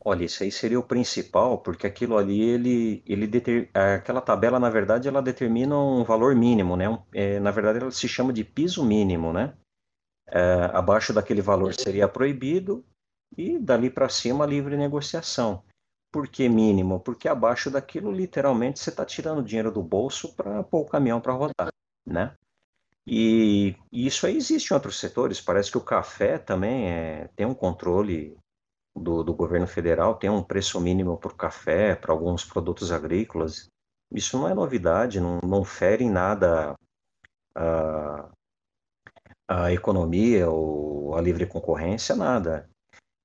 Olha, isso aí seria o principal, porque aquilo ali, ele, ele deter... aquela tabela, na verdade, ela determina um valor mínimo, né? É, na verdade, ela se chama de piso mínimo, né? É, abaixo daquele valor seria proibido e dali para cima livre negociação. Por que mínimo? Porque abaixo daquilo, literalmente, você está tirando dinheiro do bolso para pôr o caminhão para rodar, né? E, isso aí existe em outros setores. Parece que o café também é, tem um controle do, do governo federal tem um preço mínimo para o café, para alguns produtos agrícolas. Isso não é novidade, não, não fere em nada a, a economia ou a livre concorrência, nada.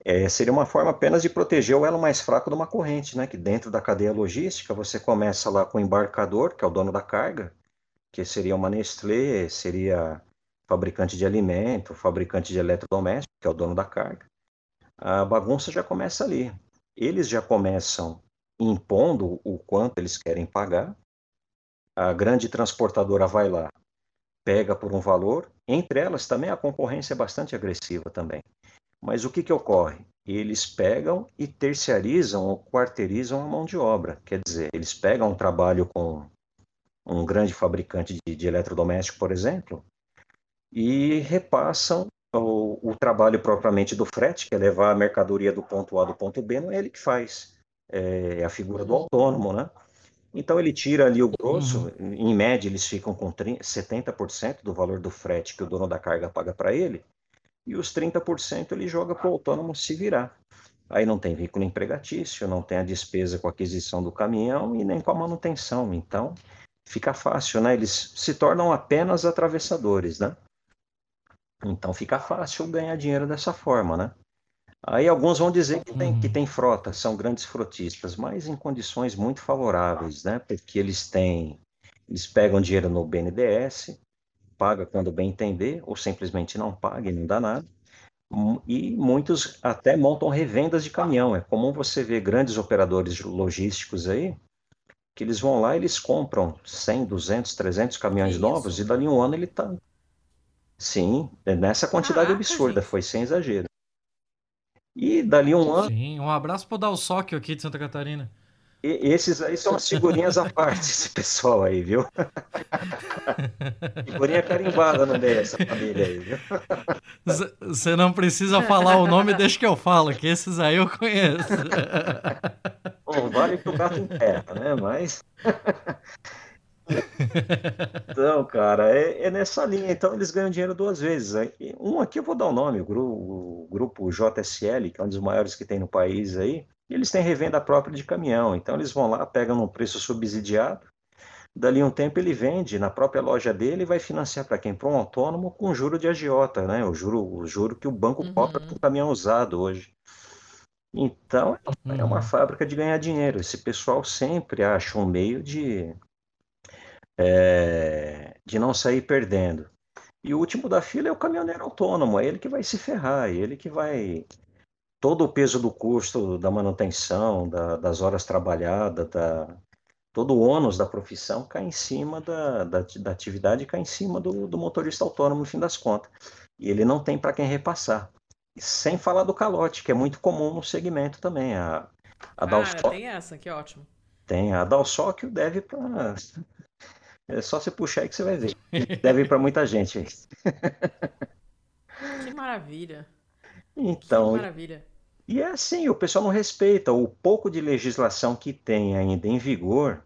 É, seria uma forma apenas de proteger o elo mais fraco de uma corrente, né? Que dentro da cadeia logística você começa lá com o embarcador, que é o dono da carga, que seria uma Nestlé, seria fabricante de alimento, fabricante de eletrodoméstico, que é o dono da carga a bagunça já começa ali. Eles já começam impondo o quanto eles querem pagar. A grande transportadora vai lá, pega por um valor. Entre elas também a concorrência é bastante agressiva também. Mas o que, que ocorre? Eles pegam e terciarizam ou quarteirizam a mão de obra. Quer dizer, eles pegam um trabalho com um grande fabricante de, de eletrodoméstico, por exemplo, e repassam o, o, trabalho propriamente do frete, que é levar a mercadoria do ponto A do ponto B, não é ele que faz. É, a figura do autônomo, né? Então ele tira ali o grosso, uhum. em média eles ficam com 30, 70% do valor do frete que o dono da carga paga para ele, e os 30% ele joga para o autônomo se virar. Aí não tem vínculo empregatício, não tem a despesa com a aquisição do caminhão e nem com a manutenção. Então fica fácil, né? Eles se tornam apenas atravessadores, né? Então fica fácil ganhar dinheiro dessa forma, né? Aí alguns vão dizer que tem, que uhum. tem frota, são grandes frotistas, mas em condições muito favoráveis, né? Porque eles têm, eles pegam dinheiro no BNDES, paga quando bem entender, ou simplesmente não paga e não dá nada. E muitos até montam revendas de caminhão. É comum você ver grandes operadores logísticos aí, que eles vão lá e eles compram 100, 200, 300 caminhões novos e dali um ano ele está Sim, é nessa quantidade Caraca, absurda, gente. foi sem exagero. E dali um ano. Sim, um abraço pro Dalsóquio aqui de Santa Catarina. Esses aí são as figurinhas à parte, esse pessoal aí, viu? Figurinha carimbada no meio dessa família aí, viu? Você não precisa falar o nome, deixa que eu falo, que esses aí eu conheço. Bom, vale que o gato enterra, né? Mas. Então, cara, é, é, nessa linha. Então, eles ganham dinheiro duas vezes. Um aqui eu vou dar o um nome, o grupo, o grupo JSL, que é um dos maiores que tem no país aí. Eles têm revenda própria de caminhão. Então, eles vão lá, pegam num preço subsidiado. Dali um tempo ele vende na própria loja dele e vai financiar para quem? Para um autônomo com juro de agiota, né? O juro, o juro que o banco uhum. cobra para o caminhão usado hoje. Então, uhum. é uma uhum. fábrica de ganhar dinheiro. Esse pessoal sempre acha um meio de, é, de não sair perdendo. E o último da fila é o caminhoneiro autônomo, é ele que vai se ferrar, é ele que vai. Todo o peso do custo da manutenção, da, das horas trabalhadas, da, todo o ônus da profissão cai em cima da, da, da atividade, cai em cima do, do motorista autônomo, no fim das contas. E ele não tem para quem repassar. Sem falar do calote, que é muito comum no segmento também. A, a ah, tem essa, que ótimo. Tem, a Dalsóquio deve para é só você puxar aí que você vai ver. Deve ir para muita gente. Que maravilha. Então. Que maravilha. E é assim, o pessoal não respeita o pouco de legislação que tem ainda em vigor,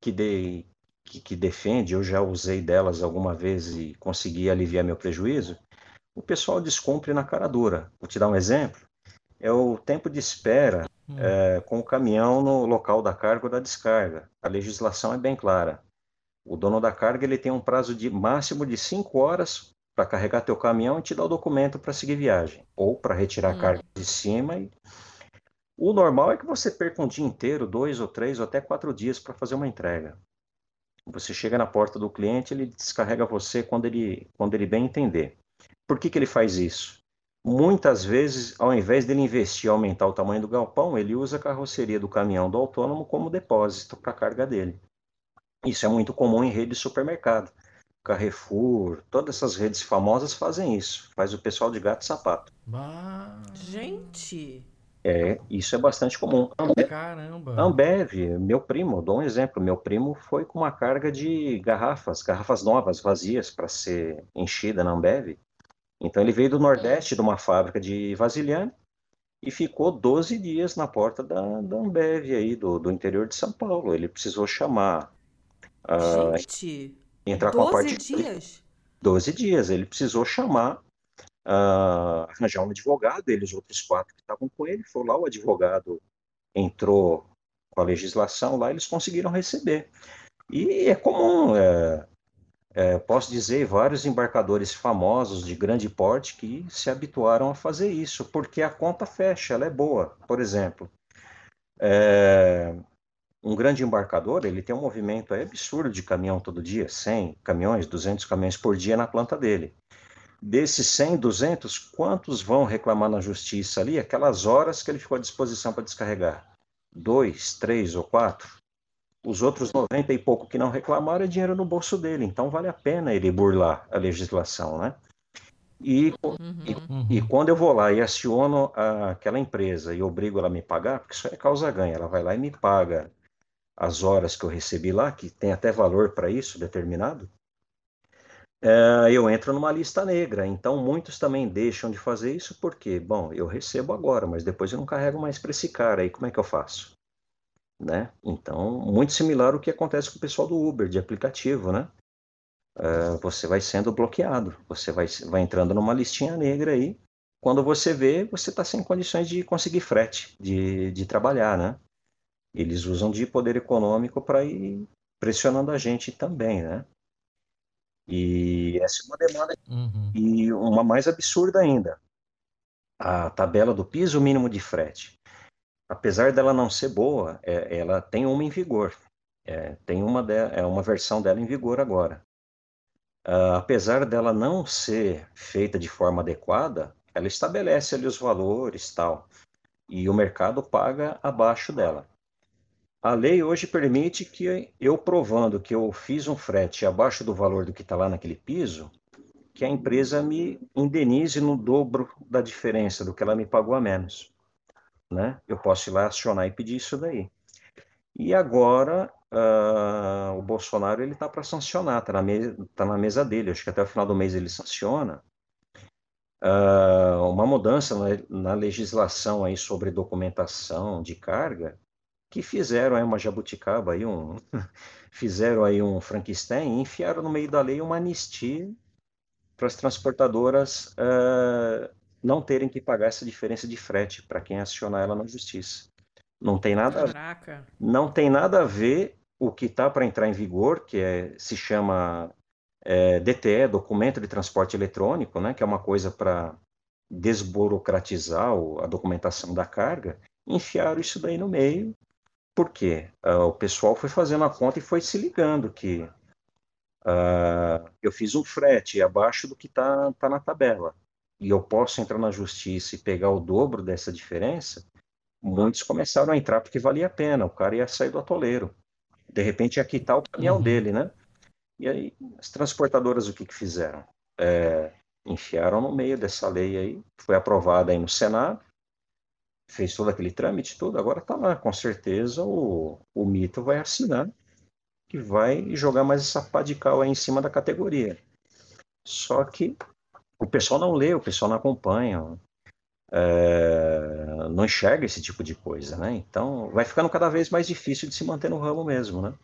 que, de, que, que defende, eu já usei delas alguma vez e consegui aliviar meu prejuízo, o pessoal descumpre na cara dura. Vou te dar um exemplo. É o tempo de espera hum. é, com o caminhão no local da carga ou da descarga. A legislação é bem clara. O dono da carga ele tem um prazo de máximo de 5 horas para carregar teu caminhão e te dar o documento para seguir viagem, ou para retirar a hum. carga de cima. E... O normal é que você perca um dia inteiro, dois ou três ou até quatro dias para fazer uma entrega. Você chega na porta do cliente, ele descarrega você quando ele, quando ele bem entender. Por que, que ele faz isso? Muitas vezes, ao invés dele investir e aumentar o tamanho do galpão, ele usa a carroceria do caminhão do autônomo como depósito para a carga dele. Isso é muito comum em redes de supermercado. Carrefour, todas essas redes famosas fazem isso. Faz o pessoal de gato e sapato. Bah. Gente! É, isso é bastante comum. Ambev, Caramba! Ambev, meu primo, dou um exemplo. Meu primo foi com uma carga de garrafas, garrafas novas, vazias, para ser enchida na Ambev. Então ele veio do Nordeste, de uma fábrica de vasilhame, e ficou 12 dias na porta da, da Ambev aí, do, do interior de São Paulo. Ele precisou chamar Uh, Gente, entrar 12 com a parte dias? 12 dias. Ele precisou chamar, uh, arranjar um advogado, eles, outros quatro que estavam com ele, foi lá, o advogado entrou com a legislação lá, eles conseguiram receber. E é comum, é, é, posso dizer, vários embarcadores famosos de grande porte que se habituaram a fazer isso, porque a conta fecha, ela é boa. Por exemplo, é, um grande embarcador, ele tem um movimento absurdo de caminhão todo dia, 100 caminhões, 200 caminhões por dia na planta dele. Desses 100, 200, quantos vão reclamar na justiça ali aquelas horas que ele ficou à disposição para descarregar? Dois, três ou quatro? Os outros 90 e pouco que não reclamaram é dinheiro no bolso dele, então vale a pena ele burlar a legislação, né? E, uhum. e, e, quando eu vou lá e aciono a, aquela empresa e obrigo ela a me pagar, porque isso é causa ganha, ela vai lá e me paga as horas que eu recebi lá, que tem até valor para isso determinado, é, eu entro numa lista negra. Então, muitos também deixam de fazer isso porque, bom, eu recebo agora, mas depois eu não carrego mais para esse cara. Aí, como é que eu faço? Né? Então, muito similar ao que acontece com o pessoal do Uber, de aplicativo, né? É, você vai sendo bloqueado, você vai, vai entrando numa listinha negra aí. Quando você vê, você está sem condições de conseguir frete, de, de trabalhar, né? Eles usam de poder econômico para ir pressionando a gente também, né? E essa é uma demanda. Uhum. E uma mais absurda ainda: a tabela do piso mínimo de frete. Apesar dela não ser boa, é, ela tem uma em vigor. É, tem uma, de, é uma versão dela em vigor agora. Uh, apesar dela não ser feita de forma adequada, ela estabelece ali os valores tal. E o mercado paga abaixo dela. A lei hoje permite que eu provando que eu fiz um frete abaixo do valor do que está lá naquele piso, que a empresa me indenize no dobro da diferença do que ela me pagou a menos. Né? Eu posso ir lá acionar e pedir isso daí. E agora uh, o Bolsonaro ele está para sancionar, está na, mesa, tá na mesa dele. Acho que até o final do mês ele sanciona uh, uma mudança na, na legislação aí sobre documentação de carga que fizeram aí uma jabuticaba, aí um, fizeram aí um Frankenstein e enfiaram no meio da lei uma anistia para as transportadoras uh, não terem que pagar essa diferença de frete para quem acionar ela na justiça. Não tem nada, Caraca. não tem nada a ver o que está para entrar em vigor, que é, se chama é, DTE, Documento de Transporte Eletrônico, né, que é uma coisa para desburocratizar a documentação da carga, enfiaram isso daí no meio. Por quê? Uh, o pessoal foi fazendo a conta e foi se ligando que uh, eu fiz um frete abaixo do que está tá na tabela e eu posso entrar na justiça e pegar o dobro dessa diferença, muitos começaram a entrar porque valia a pena, o cara ia sair do atoleiro. De repente ia quitar o caminhão uhum. dele, né? E aí as transportadoras o que, que fizeram? É, enfiaram no meio dessa lei aí, foi aprovada aí no Senado, fez todo aquele trâmite todo, agora está lá, com certeza o, o mito vai assinar que vai jogar mais essa pá de cal aí em cima da categoria. Só que o pessoal não lê, o pessoal não acompanha, é, não enxerga esse tipo de coisa, né? Então vai ficando cada vez mais difícil de se manter no ramo mesmo, né?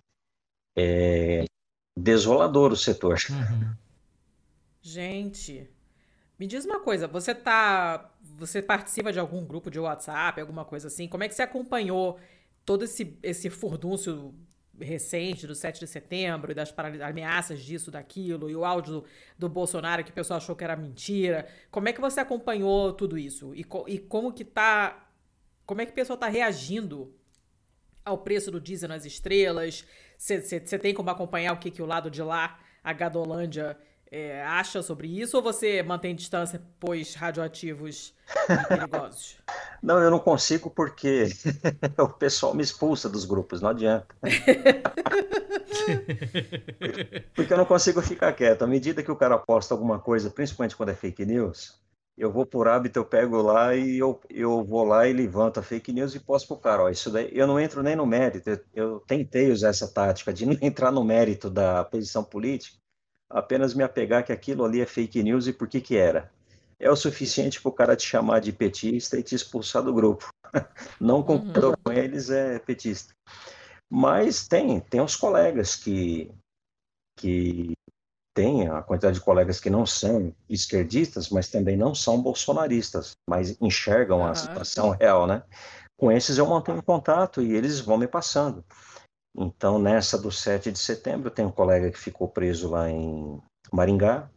É desolador o setor. Uhum. Gente, me diz uma coisa, você tá, você participa de algum grupo de WhatsApp, alguma coisa assim? Como é que você acompanhou todo esse esse furdúncio recente do 7 de setembro e das ameaças disso, daquilo, e o áudio do, do, Bolsonaro que o pessoal achou que era mentira. Como é que você acompanhou tudo isso? E, co e como que tá. Como é que o pessoal tá reagindo ao preço do diesel nas estrelas? Você tem como acompanhar o que, que o lado de lá, a Gadolândia, é, acha sobre isso ou você mantém distância, pois radioativos perigosos? Não, eu não consigo porque o pessoal me expulsa dos grupos, não adianta. porque eu não consigo ficar quieto. À medida que o cara posta alguma coisa, principalmente quando é fake news, eu vou por hábito, eu pego lá e eu, eu vou lá e levanto a fake news e posto pro cara, ó, isso daí, eu não entro nem no mérito, eu, eu tentei usar essa tática de não entrar no mérito da posição política, apenas me apegar que aquilo ali é fake news e por que que era. É o suficiente para o cara te chamar de petista e te expulsar do grupo. Não concordou uhum. com eles, é petista. Mas tem, tem os colegas que, que tem a quantidade de colegas que não são esquerdistas, mas também não são bolsonaristas, mas enxergam uhum. a situação real, né? Com esses eu mantenho contato e eles vão me passando. Então, nessa do 7 de setembro, tem um colega que ficou preso lá em Maringá,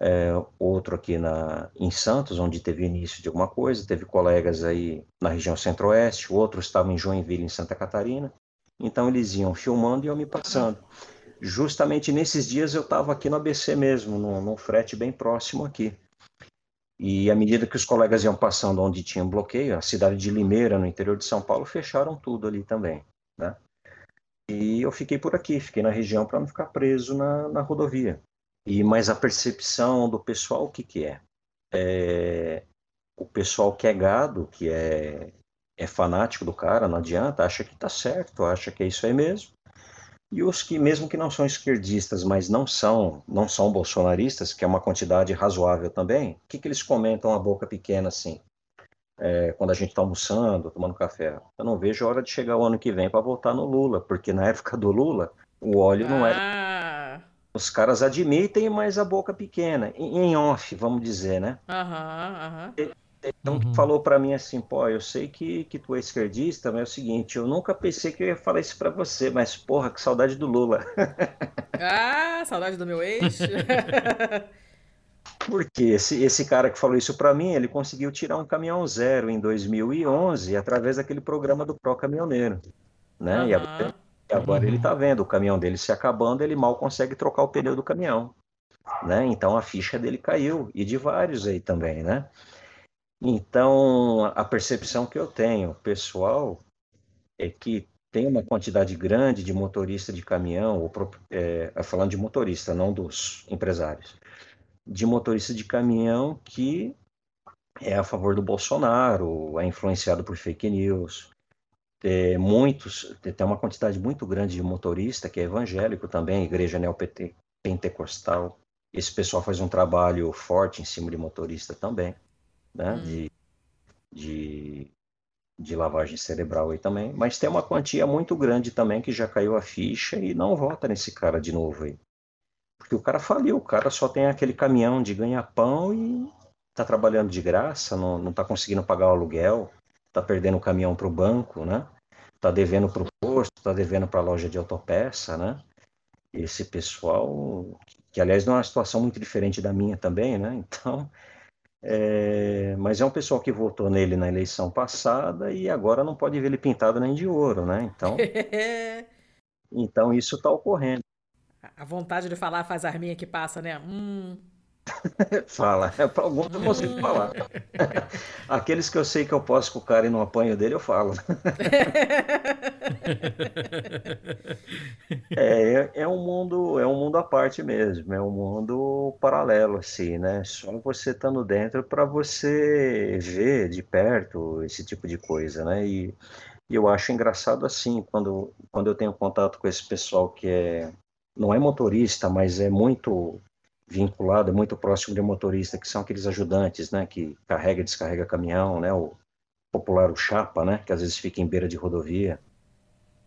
é, outro aqui na, em Santos, onde teve início de alguma coisa, teve colegas aí na região centro-oeste, outros estavam em Joinville, em Santa Catarina. Então, eles iam filmando e eu me passando. Justamente nesses dias eu estava aqui no ABC mesmo, num, num frete bem próximo aqui. E à medida que os colegas iam passando onde tinha bloqueio, a cidade de Limeira, no interior de São Paulo, fecharam tudo ali também? E eu fiquei por aqui, fiquei na região para não ficar preso na, na rodovia. E mas a percepção do pessoal o que que é? é? O pessoal que é gado, que é é fanático do cara, não adianta, acha que tá certo, acha que é isso aí mesmo. E os que mesmo que não são esquerdistas, mas não são não são bolsonaristas, que é uma quantidade razoável também, o que que eles comentam a boca pequena assim? É, quando a gente está almoçando, tomando café. Eu não vejo a hora de chegar o ano que vem para voltar no Lula, porque na época do Lula, o óleo ah. não era. Ah. Os caras admitem, mas a boca pequena, em off, vamos dizer, né? Aham, aham. Então uhum. falou para mim assim, pô, eu sei que, que tu é esquerdista, mas é o seguinte, eu nunca pensei que eu ia falar isso para você, mas porra, que saudade do Lula. ah, saudade do meu ex. Porque esse, esse cara que falou isso para mim, ele conseguiu tirar um caminhão zero em 2011 através daquele programa do Pro Caminhoneiro, né? Uhum. E agora, agora uhum. ele está vendo o caminhão dele se acabando, ele mal consegue trocar o pneu do caminhão, né? Então a ficha dele caiu e de vários aí também, né? Então a percepção que eu tenho, pessoal, é que tem uma quantidade grande de motorista de caminhão, ou, é, falando de motorista, não dos empresários, de motorista de caminhão que é a favor do Bolsonaro, é influenciado por fake news. É, muitos, tem uma quantidade muito grande de motorista que é evangélico também, igreja neopentecostal. Esse pessoal faz um trabalho forte em cima de motorista também, né? Hum. De, de de lavagem cerebral aí também, mas tem uma quantia muito grande também que já caiu a ficha e não vota nesse cara de novo aí. Porque o cara faliu, o cara só tem aquele caminhão de ganha-pão e tá trabalhando de graça, não, não tá conseguindo pagar o aluguel, tá perdendo o caminhão pro banco, né? Tá devendo pro posto, tá devendo pra loja de autopeça, né? Esse pessoal, que aliás não é uma situação muito diferente da minha também, né? Então, é, mas é um pessoal que votou nele na eleição passada e agora não pode ver ele pintado nem de ouro, né? Então, então isso está ocorrendo. A vontade de falar faz a arminha que passa, né? Hum. Fala, é para alguns eu consigo falar. Aqueles que eu sei que eu posso com o cara e não apanho dele, eu falo. é, é um mundo, é um mundo à parte mesmo, é um mundo paralelo assim, né? Só você estando dentro para você ver de perto esse tipo de coisa, né? E, e eu acho engraçado assim, quando, quando eu tenho contato com esse pessoal que é não é motorista, mas é muito vinculado, é muito próximo de motorista, que são aqueles ajudantes, né, que carrega e descarrega caminhão, né, o popular o chapa, né, que às vezes fica em beira de rodovia.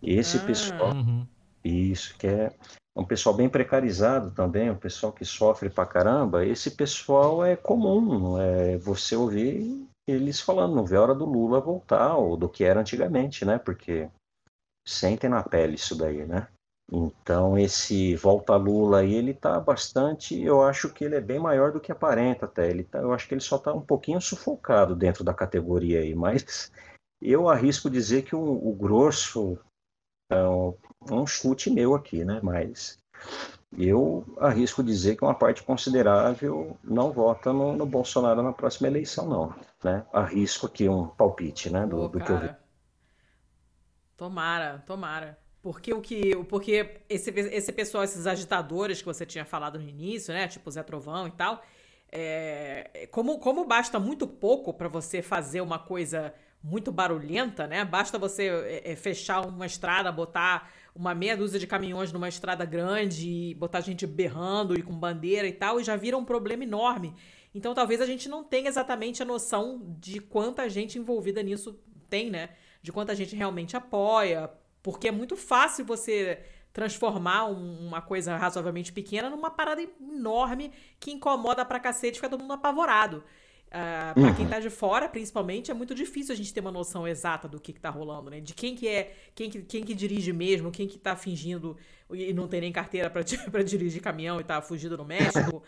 E esse ah, pessoal, uhum. isso, que é um pessoal bem precarizado também, um pessoal que sofre pra caramba, esse pessoal é comum, é você ouvir eles falando, não vê a hora do Lula voltar, ou do que era antigamente, né, porque sentem na pele isso daí, né. Então, esse Volta Lula aí, ele tá bastante, eu acho que ele é bem maior do que aparenta até. Ele tá, eu acho que ele só tá um pouquinho sufocado dentro da categoria aí, mas eu arrisco dizer que o, o grosso é um, chute meu aqui, né? Mas eu arrisco dizer que uma parte considerável não vota no, no Bolsonaro na próxima eleição, não. Né? Arrisco aqui um palpite, né? Do, do que eu vi. Tomara, tomara. Porque o que. Porque esse, esse pessoal, esses agitadores que você tinha falado no início, né? Tipo Zé Trovão e tal. É, como, como basta muito pouco para você fazer uma coisa muito barulhenta, né? Basta você é, é, fechar uma estrada, botar uma meia dúzia de caminhões numa estrada grande, botar gente berrando e com bandeira e tal, e já vira um problema enorme. Então talvez a gente não tenha exatamente a noção de quanta gente envolvida nisso tem, né? De quanta gente realmente apoia, porque é muito fácil você transformar um, uma coisa razoavelmente pequena numa parada enorme que incomoda pra cacete e fica todo mundo apavorado. Uh, pra uhum. quem tá de fora, principalmente, é muito difícil a gente ter uma noção exata do que, que tá rolando, né? De quem que é, quem que, quem que dirige mesmo, quem que tá fingindo e não tem nem carteira para dirigir caminhão e tá fugido no México.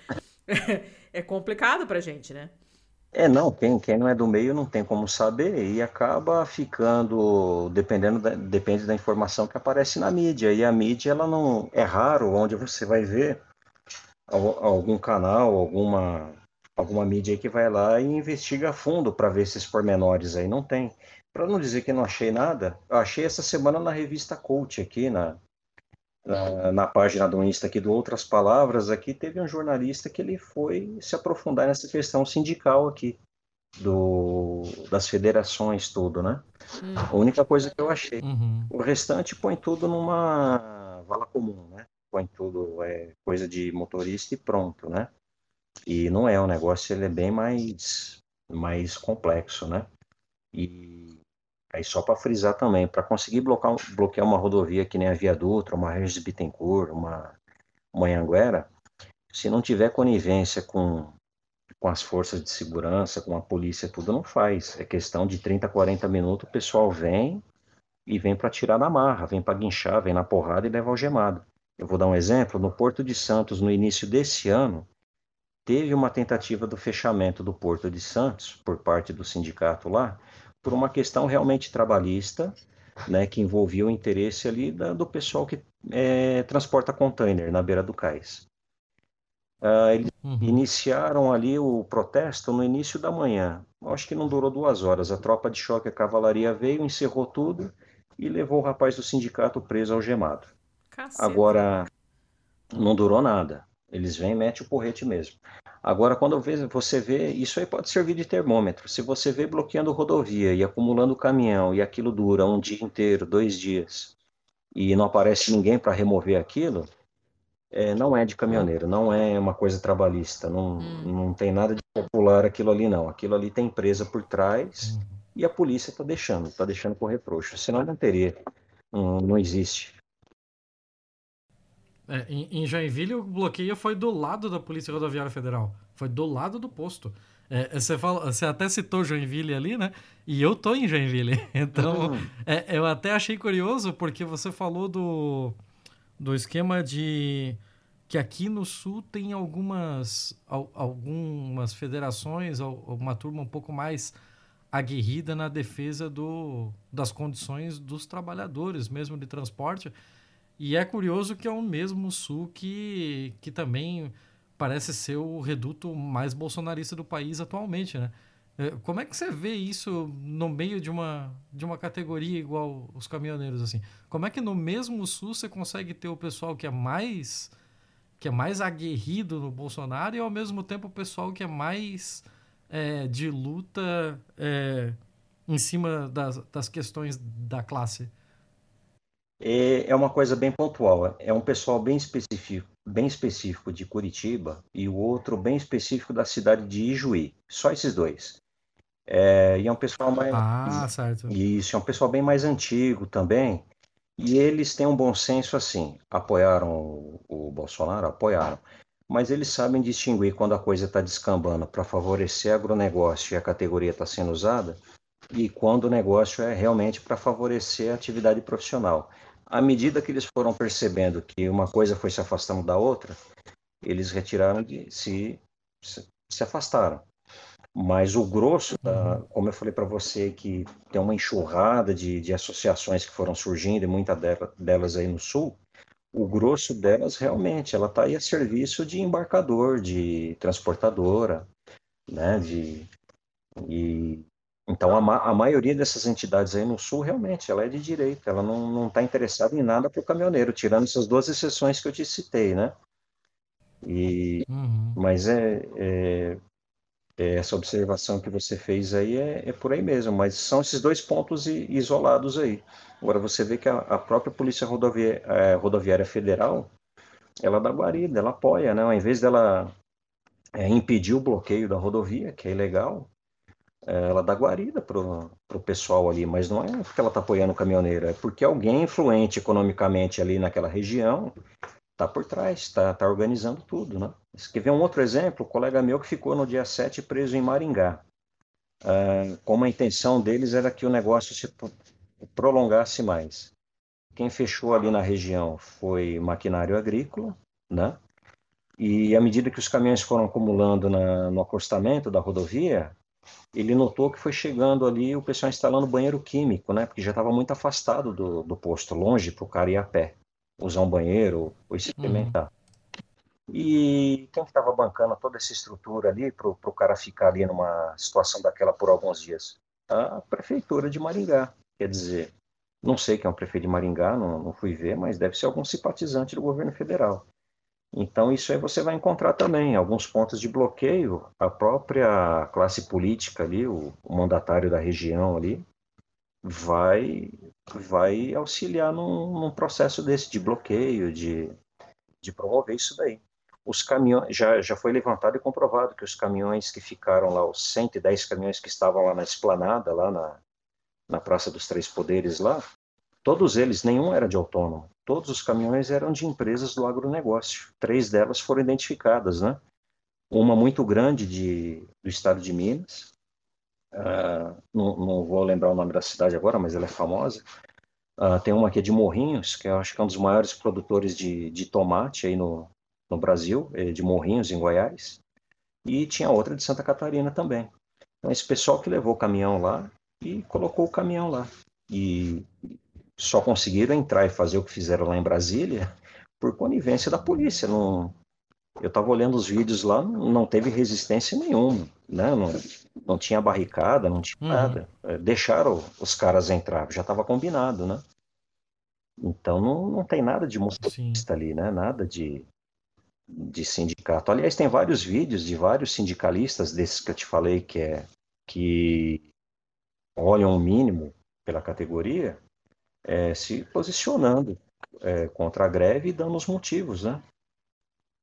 é complicado pra gente, né? É, não, quem, quem não é do meio não tem como saber e acaba ficando, dependendo da, depende da informação que aparece na mídia. E a mídia, ela não, é raro onde você vai ver algum canal, alguma, alguma mídia que vai lá e investiga a fundo para ver esses pormenores aí. Não tem. Para não dizer que não achei nada, eu achei essa semana na revista Coach aqui, na, na, na, página do Insta aqui do Outras Palavras, aqui teve um jornalista que ele foi se aprofundar nessa questão sindical aqui, do, das federações, tudo, né? Hum. A única coisa que eu achei. Uhum. O restante põe tudo numa vala comum, né? Põe tudo, é coisa de motorista e pronto, né? E não é, o negócio ele é bem mais, mais complexo, né? E Aí só para frisar também, para conseguir bloquear, bloquear uma rodovia que nem a Via Dutra, uma Regis Bittencourt, uma, uma se não tiver conivência com, com as forças de segurança, com a polícia, tudo não faz. É questão de 30, 40 minutos, o pessoal vem e vem para tirar na marra, vem para guinchar, vem na porrada e leva algemado. Eu vou dar um exemplo, no Porto de Santos, no início desse ano, teve uma tentativa do fechamento do Porto de Santos por parte do sindicato lá, por uma questão realmente trabalhista, né, que envolvia o interesse ali da, do pessoal que é, transporta container na beira do cais. Uh, eles uhum. iniciaram ali o protesto no início da manhã. Acho que não durou duas horas. A tropa de choque, a cavalaria veio, encerrou tudo e levou o rapaz do sindicato preso algemado. Caceta. Agora, não durou nada. Eles vêm e metem o porrete mesmo. Agora, quando você vê, isso aí pode servir de termômetro. Se você vê bloqueando rodovia e acumulando caminhão e aquilo dura um dia inteiro, dois dias, e não aparece ninguém para remover aquilo, é, não é de caminhoneiro, não é uma coisa trabalhista, não, hum. não tem nada de popular aquilo ali, não. Aquilo ali tem empresa por trás, e a polícia está deixando, está deixando correr frouxo. Senão não teria, não, não existe. É, em, em, Joinville, o bloqueio foi do lado da Polícia Rodoviária Federal. Foi do lado do posto. É, você, fala, você até citou Joinville ali, né? E eu tô em Joinville. Então, uhum. é, eu até achei curioso porque você falou do, do esquema de que aqui no Sul tem algumas, algumas federações, uma turma um pouco mais aguerrida na defesa do, das condições dos trabalhadores mesmo de transporte. E é curioso que é o mesmo Sul que, que também parece ser o reduto mais bolsonarista do país atualmente, né? É, como é que você vê isso no meio de uma, de uma categoria igual os caminhoneiros, assim? Como é que no mesmo Sul você consegue ter o pessoal que é mais que é mais aguerrido no Bolsonaro e ao mesmo tempo o pessoal que é mais é, de luta é, em cima das, das questões da classe? É, é uma coisa bem pontual. É um pessoal bem específico, bem específico de Curitiba e o outro bem específico da cidade de Ijuí. Só esses dois. É, e é um pessoal mais. Ah, certo. Isso, é um pessoal bem mais antigo também. E eles têm um bom senso assim. Apoiaram o, o Bolsonaro? Apoiaram. Mas eles sabem distinguir quando a coisa está descambando para favorecer agronegócio e a categoria está sendo usada, e quando o negócio é realmente para favorecer a atividade profissional à medida que eles foram percebendo que uma coisa foi se afastando da outra, eles retiraram de se, se, se afastaram. Mas o grosso, da, como eu falei para você, que tem uma enxurrada de, de associações que foram surgindo, e muitas delas aí no Sul, o grosso delas realmente, ela está aí a serviço de embarcador, de transportadora, né, de, e então, a, ma a, maioria dessas entidades aí no Sul, realmente, ela é de direita, ela não está interessada em nada para o caminhoneiro, tirando essas duas exceções que eu te citei, né? E, uhum. Mas é, é, é, essa observação que você fez aí é, é, por aí mesmo, mas são esses dois pontos isolados aí. Agora, você vê que a, a própria Polícia Rodoviária, é, Rodoviária Federal, ela dá guarida, ela apoia, né? Ao invés dela é, impedir o bloqueio da rodovia, que é ilegal, ela dá guarida pro, pro pessoal ali, mas não é porque ela está apoiando o caminhoneiro, é porque alguém influente economicamente ali naquela região está por trás, está tá organizando tudo, né? Quer ver um outro exemplo? O colega meu que ficou no dia 7 preso em Maringá. Uh, como a intenção deles era que o negócio se prolongasse mais. Quem fechou ali na região foi maquinário agrícola, né? E à medida que os caminhões foram acumulando na, no acostamento da rodovia, ele notou que foi chegando ali o pessoal instalando banheiro químico, né? Porque já estava muito afastado do, do posto, longe para o cara ir a pé, usar um banheiro ou se experimentar. Uhum. E quem estava bancando toda essa estrutura ali para o cara ficar ali numa situação daquela por alguns dias? A prefeitura de Maringá. Quer dizer, não sei quem é o prefeito de Maringá, não, não fui ver, mas deve ser algum simpatizante do governo federal. Então, isso aí você vai encontrar também alguns pontos de bloqueio. A própria classe política ali, o, o mandatário da região ali, vai, vai auxiliar num, num, processo desse de bloqueio, de, de promover isso daí. Os caminhões, já, já foi levantado e comprovado que os caminhões que ficaram lá, os 110 caminhões que estavam lá na esplanada, lá na, na Praça dos Três Poderes lá, todos eles, nenhum era de autônomo. Todos os caminhões eram de empresas do agronegócio. Três delas foram identificadas, né? Uma muito grande de, do estado de Minas, uh, não, não, vou lembrar o nome da cidade agora, mas ela é famosa. Uh, tem uma aqui de Morrinhos, que eu acho que é um dos maiores produtores de, de tomate aí no, no Brasil, eh, de Morrinhos, em Goiás. E tinha outra de Santa Catarina também. Então, esse pessoal que levou o caminhão lá e colocou o caminhão lá. E só conseguiram entrar e fazer o que fizeram lá em Brasília por conivência da polícia. Não, eu estava olhando os vídeos lá, não teve resistência nenhuma, né? Não, não tinha barricada, não tinha uhum. nada. É, deixaram os caras entrar, já estava combinado, né? Então não, não tem nada de motorista ali, né? Nada de, de sindicato. Aliás, tem vários vídeos de vários sindicalistas desses que eu te falei que é que olham o mínimo pela categoria é, se posicionando é, contra a greve e dando os motivos, né?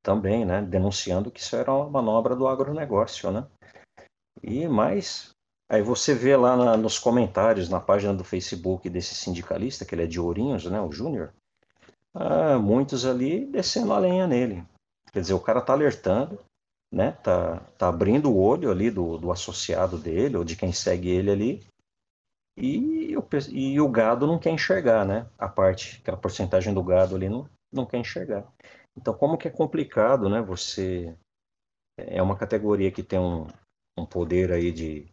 Também, né? Denunciando que isso era uma manobra do agronegócio, né? E mais, Aí você vê lá na, nos comentários, na página do Facebook desse sindicalista, que ele é de Ourinhos, né, o Júnior, ah, muitos ali descendo a lenha nele. Quer dizer, o cara tá alertando, né, tá, tá abrindo o olho ali do, do associado dele, ou de quem segue ele ali, e, e o gado não quer enxergar, né, a parte, aquela porcentagem do gado ali não, não quer enxergar. Então, como que é complicado, né, você... É uma categoria que tem um, um poder aí de,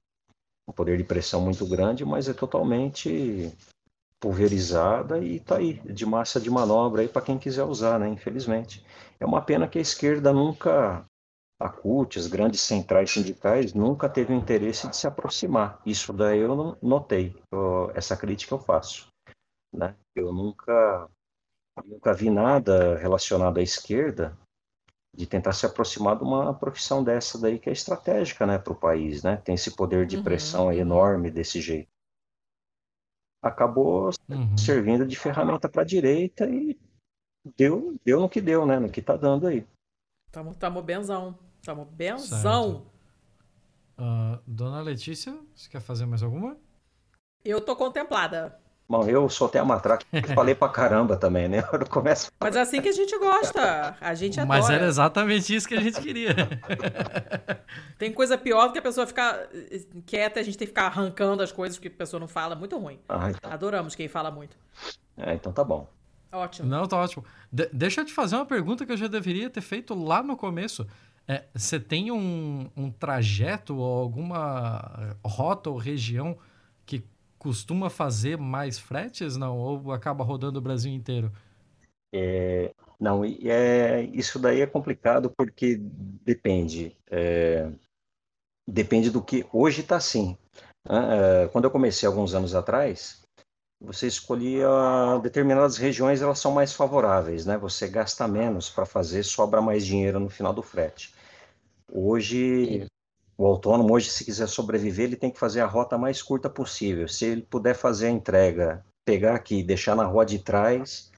um poder de pressão muito grande, mas é totalmente pulverizada e está aí, de massa de manobra aí para quem quiser usar, né? Infelizmente. É uma pena que a esquerda nunca, a CUT, as grandes centrais sindicais, nunca teve o interesse de se aproximar. Isso daí eu não notei, eu, essa crítica eu faço. Né? Eu nunca, nunca vi nada relacionado à esquerda de tentar se aproximar de uma profissão dessa daí que é estratégica, né, para o país, né? Tem esse poder de uhum. pressão enorme desse jeito. Acabou uhum. servindo de ferramenta para a direita e deu, deu no que deu, né? No que tá dando aí. Tamo, tamo benzão. Tamo benzão. Uh, dona Letícia, você quer fazer mais alguma? Eu tô contemplada. Bom, eu soltei a matraca, falei pra caramba também, né? Eu começo... Mas é assim que a gente gosta, a gente adora. Mas era exatamente isso que a gente queria. Tem coisa pior do que a pessoa ficar quieta, a gente tem que ficar arrancando as coisas que a pessoa não fala, muito ruim. Ah, então. Adoramos quem fala muito. É, então tá bom. Ótimo. Não, tá ótimo. De deixa eu te fazer uma pergunta que eu já deveria ter feito lá no começo. É, você tem um, um trajeto ou alguma rota ou região costuma fazer mais fretes, não? Ou acaba rodando o Brasil inteiro? É, não, é, isso daí é complicado porque depende. É, depende do que. Hoje está assim. Né? É, quando eu comecei alguns anos atrás, você escolhia determinadas regiões, elas são mais favoráveis, né? Você gasta menos para fazer, sobra mais dinheiro no final do frete. Hoje o autônomo hoje, se quiser sobreviver, ele tem que fazer a rota mais curta possível. Se ele puder fazer a entrega, pegar aqui e deixar na rua de trás,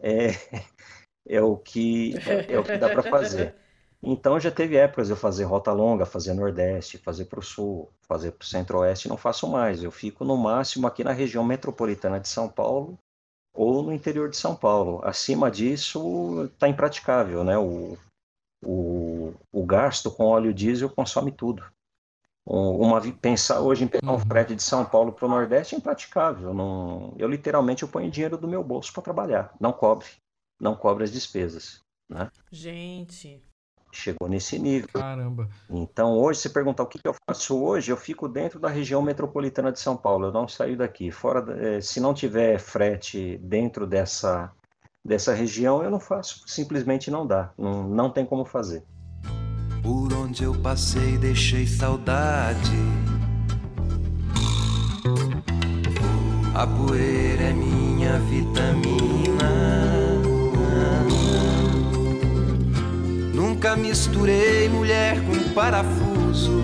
é, é o que é, é o que dá para fazer. Então já teve épocas de eu fazer rota longa, fazer Nordeste, fazer para o Sul, fazer para o Centro-Oeste, não faço mais. Eu fico no máximo aqui na região metropolitana de São Paulo ou no interior de São Paulo. Acima disso está impraticável, né? O, o, o gasto com óleo diesel consome tudo. Uma, pensar hoje em pegar um uhum. frete de São Paulo para o Nordeste é impraticável. Não, eu literalmente eu ponho dinheiro do meu bolso para trabalhar. Não cobre. Não cobre as despesas. Né? Gente. Chegou nesse nível. Caramba. Então, hoje, se perguntar o que, que eu faço hoje, eu fico dentro da região metropolitana de São Paulo. Eu não saio daqui. Fora, eh, se não tiver frete dentro dessa dessa região, eu não faço. Simplesmente não dá. Não, não tem como fazer. Por onde eu passei, deixei saudade. A poeira é minha vitamina. Nunca misturei mulher com parafuso.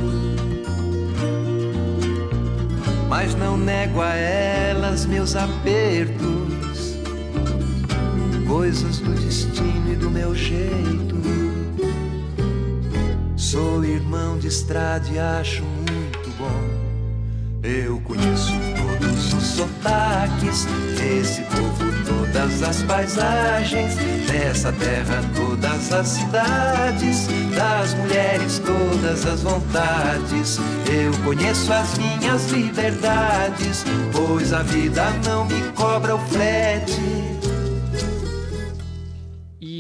Mas não nego a elas meus apertos coisas do destino e do meu jeito. Sou irmão de estrada e acho muito bom. Eu conheço todos os sotaques desse povo, todas as paisagens dessa terra, todas as cidades, das mulheres, todas as vontades. Eu conheço as minhas liberdades, pois a vida não me cobra o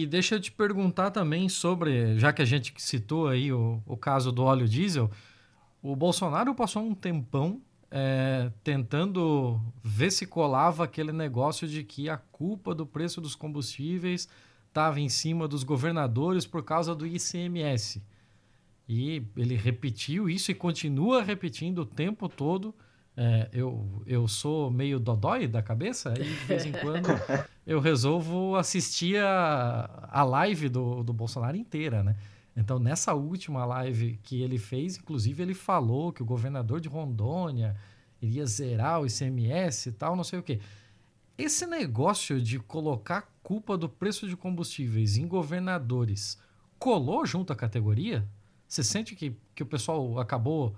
frete deixa eu te perguntar também sobre, já que a gente citou aí o, o caso do óleo diesel, o Bolsonaro passou um tempão é, tentando ver se colava aquele negócio de que a culpa do preço dos combustíveis estava em cima dos governadores por causa do ICMS. E ele repetiu isso e continua repetindo o tempo todo é, eu, eu sou meio dodói da cabeça e de vez em quando eu resolvo assistir a, a live do, do Bolsonaro inteira, né? Então, nessa última live que ele fez, inclusive, ele falou que o governador de Rondônia iria zerar o ICMS e tal, não sei o quê. Esse negócio de colocar culpa do preço de combustíveis em governadores colou junto à categoria? Você sente que, que o pessoal acabou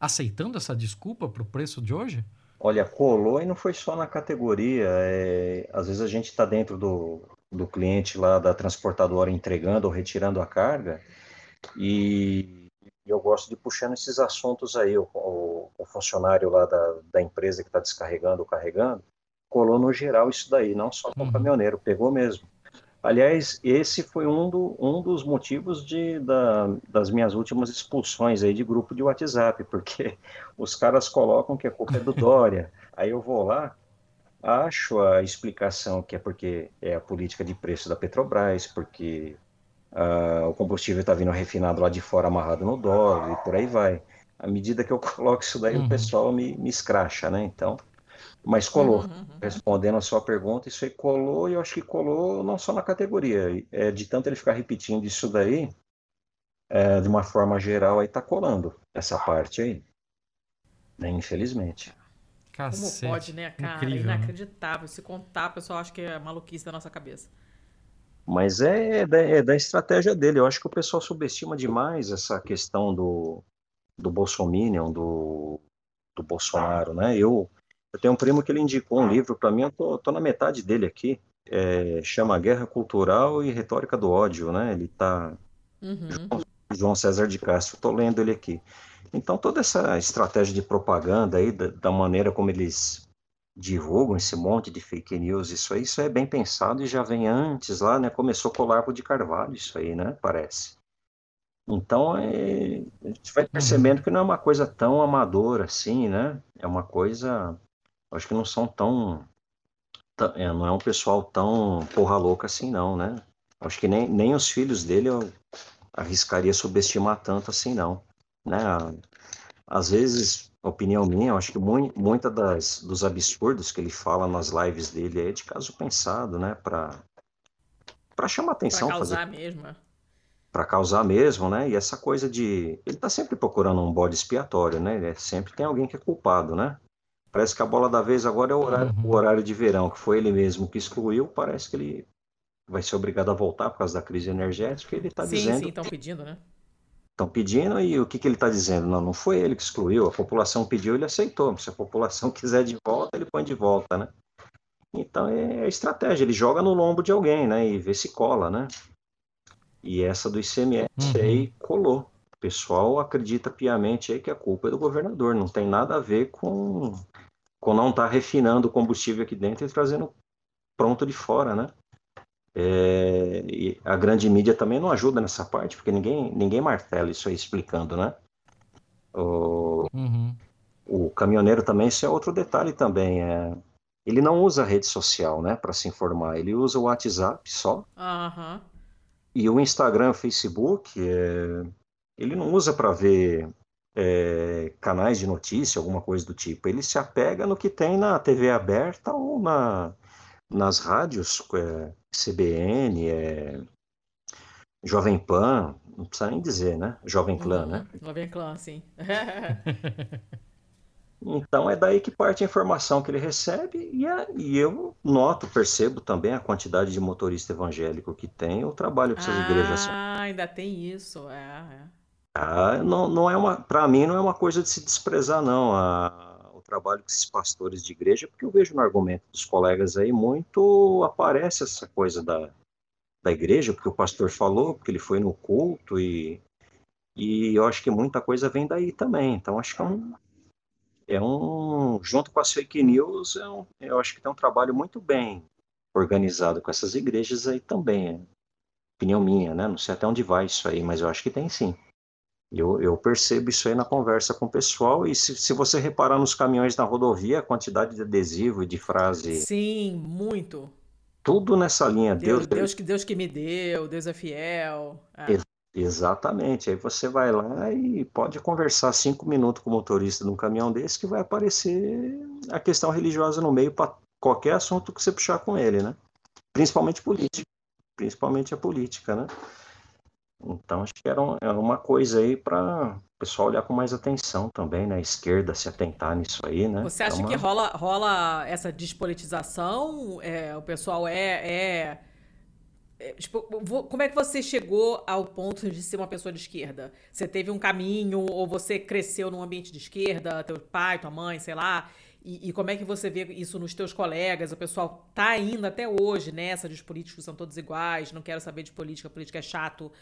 aceitando essa desculpa para o preço de hoje? Olha, colou e não foi só na categoria. É, às vezes a gente está dentro do, do cliente lá da transportadora entregando ou retirando a carga e eu gosto de puxando esses assuntos aí. O, o, o funcionário lá da, da empresa que está descarregando ou carregando colou no geral isso daí, não só com o uhum. caminhoneiro, pegou mesmo. Aliás, esse foi um, do, um dos motivos de, da, das minhas últimas expulsões aí de grupo de WhatsApp, porque os caras colocam que a culpa é do Dória. Aí eu vou lá, acho a explicação que é porque é a política de preço da Petrobras, porque uh, o combustível está vindo refinado lá de fora, amarrado no dólar, e por aí vai. À medida que eu coloco isso daí, uhum. o pessoal me, me escracha, né? Então, mas colou. Uhum, uhum. Respondendo a sua pergunta, isso aí colou, e eu acho que colou não só na categoria. É, de tanto ele ficar repetindo isso daí, é, de uma forma geral, aí tá colando essa parte aí. Né, infelizmente. Cacete. Como pode, né, cara? Incrível, né? Inacreditável. Né? Se contar, o pessoal acha que é maluquice da nossa cabeça. Mas é, é, da, é da estratégia dele. Eu acho que o pessoal subestima demais essa questão do, do Bolsominion, do, do Bolsonaro, né? Eu, eu tenho um primo que ele indicou um livro para mim, eu tô, tô, na metade dele aqui, é, chama Guerra Cultural e Retórica do Ódio, né? Ele tá... Uhum. João César de Castro, tô lendo ele aqui. Então, toda essa estratégia de propaganda aí, da, da, maneira como eles divulgam esse monte de fake news, isso aí, isso é bem pensado e já vem antes lá, né? Começou com o Largo de Carvalho, isso aí, né? Parece. Então, é, a gente vai percebendo que não é uma coisa tão amadora assim, né? É uma coisa, acho que não são tão, é, não é um pessoal tão porra louca assim, não, né? Acho que nem, nem os filhos dele eu arriscaria subestimar tanto assim, não né? Às vezes, opinião minha, eu acho que muita das dos absurdos que ele fala nas lives dele é de caso pensado, né? Para para chamar atenção, para causar fazer... mesmo. É. Para causar mesmo, né? E essa coisa de ele tá sempre procurando um bode expiatório, né? Ele é... sempre tem alguém que é culpado, né? Parece que a bola da vez agora é o horário, uhum. o horário de verão, que foi ele mesmo que excluiu. Parece que ele vai ser obrigado a voltar por causa da crise energética. Ele está dizendo. Sim, sim, estão pedindo, né? estão pedindo e o que, que ele está dizendo? Não, não foi ele que excluiu, a população pediu, ele aceitou. Se a população quiser de volta, ele põe de volta, né? Então é estratégia, ele joga no lombo de alguém, né? E vê se cola, né? E essa do ICMS uhum. aí colou. O pessoal acredita piamente aí que a culpa é do governador, não tem nada a ver com não estar tá refinando o combustível aqui dentro e trazendo pronto de fora, né? É, e a grande mídia também não ajuda nessa parte, porque ninguém, ninguém martela isso aí explicando, né? O, uhum. o caminhoneiro também, isso é outro detalhe também. É, ele não usa rede social, né, para se informar. Ele usa o WhatsApp só. Uhum. E o Instagram, o Facebook, é, ele não usa para ver é, canais de notícia, alguma coisa do tipo. Ele se apega no que tem na TV aberta ou na, nas rádios, é, CBN, é, Jovem Pan, não precisa nem dizer, né? Jovem Clã, né? Uhum. Jovem Clã, sim. então é daí que parte a informação que ele recebe e, é, e, eu noto, percebo também a quantidade de motorista evangélico que tem, o trabalho que essas ah, igrejas. Ah, ainda tem isso, é. é. Ah, não, não é uma, para mim não é uma coisa de se desprezar não. A, trabalho com esses pastores de igreja, porque eu vejo no argumento dos colegas aí muito aparece essa coisa da, da igreja, porque o pastor falou, porque ele foi no culto e, e eu acho que muita coisa vem daí também. Então acho que é um, é um junto com as fake news, é um, eu acho que tem um trabalho muito bem organizado com essas igrejas aí também. É opinião minha, né? Não sei até onde vai isso aí, mas eu acho que tem sim. Eu, eu, percebo isso aí na conversa com o pessoal, e se, se, você reparar nos caminhões na rodovia, a quantidade de adesivo e de frase. Sim, muito. Tudo nessa linha. Deus, Deus, Deus que, Deus que me deu, Deus é fiel. É. Ex exatamente. Aí você vai lá e pode conversar cinco minutos com o motorista de um caminhão desse que vai aparecer a questão religiosa no meio para qualquer assunto que você puxar com ele, né? Principalmente política. Principalmente a política, né? Então, acho que era, era uma coisa aí para o pessoal olhar com mais atenção também, né? A esquerda se atentar nisso aí, né? Você acha é uma... que rola, rola essa despolitização? É, o pessoal é, é é, tipo, como é que você chegou ao ponto de ser uma pessoa de esquerda? Você teve um caminho ou você cresceu num ambiente de esquerda, teu pai, tua mãe, sei lá? E, e como é que você vê isso nos teus colegas? O pessoal tá ainda até hoje nessa de os políticos são todos iguais, não quero saber de política, política é chato.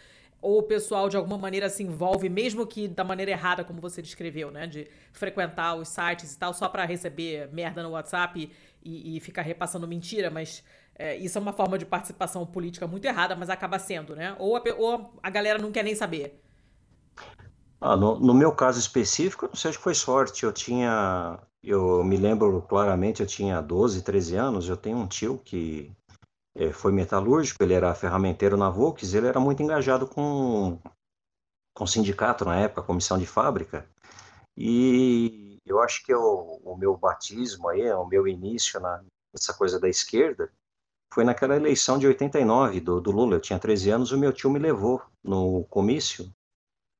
Ou o pessoal de alguma maneira se envolve, mesmo que da maneira errada, como você descreveu, né? De frequentar os sites e tal, só para receber merda no WhatsApp e, e ficar repassando mentira, mas é, isso é uma forma de participação política muito errada, mas acaba sendo, né? Ou a, ou a galera não quer nem saber. Ah, no, no, meu caso específico, não sei se foi sorte. Eu tinha. Eu me lembro claramente, eu tinha 12, 13 anos. Eu tenho um tio que foi metalúrgico, ele era ferramenteiro na Volks, ele era muito engajado com, com o sindicato na época, comissão de fábrica. E eu acho que eu, o meu batismo aí, o meu início na, nessa coisa da esquerda, foi naquela eleição de 89 do, do Lula. Eu tinha 13 anos, o meu tio me levou no comício,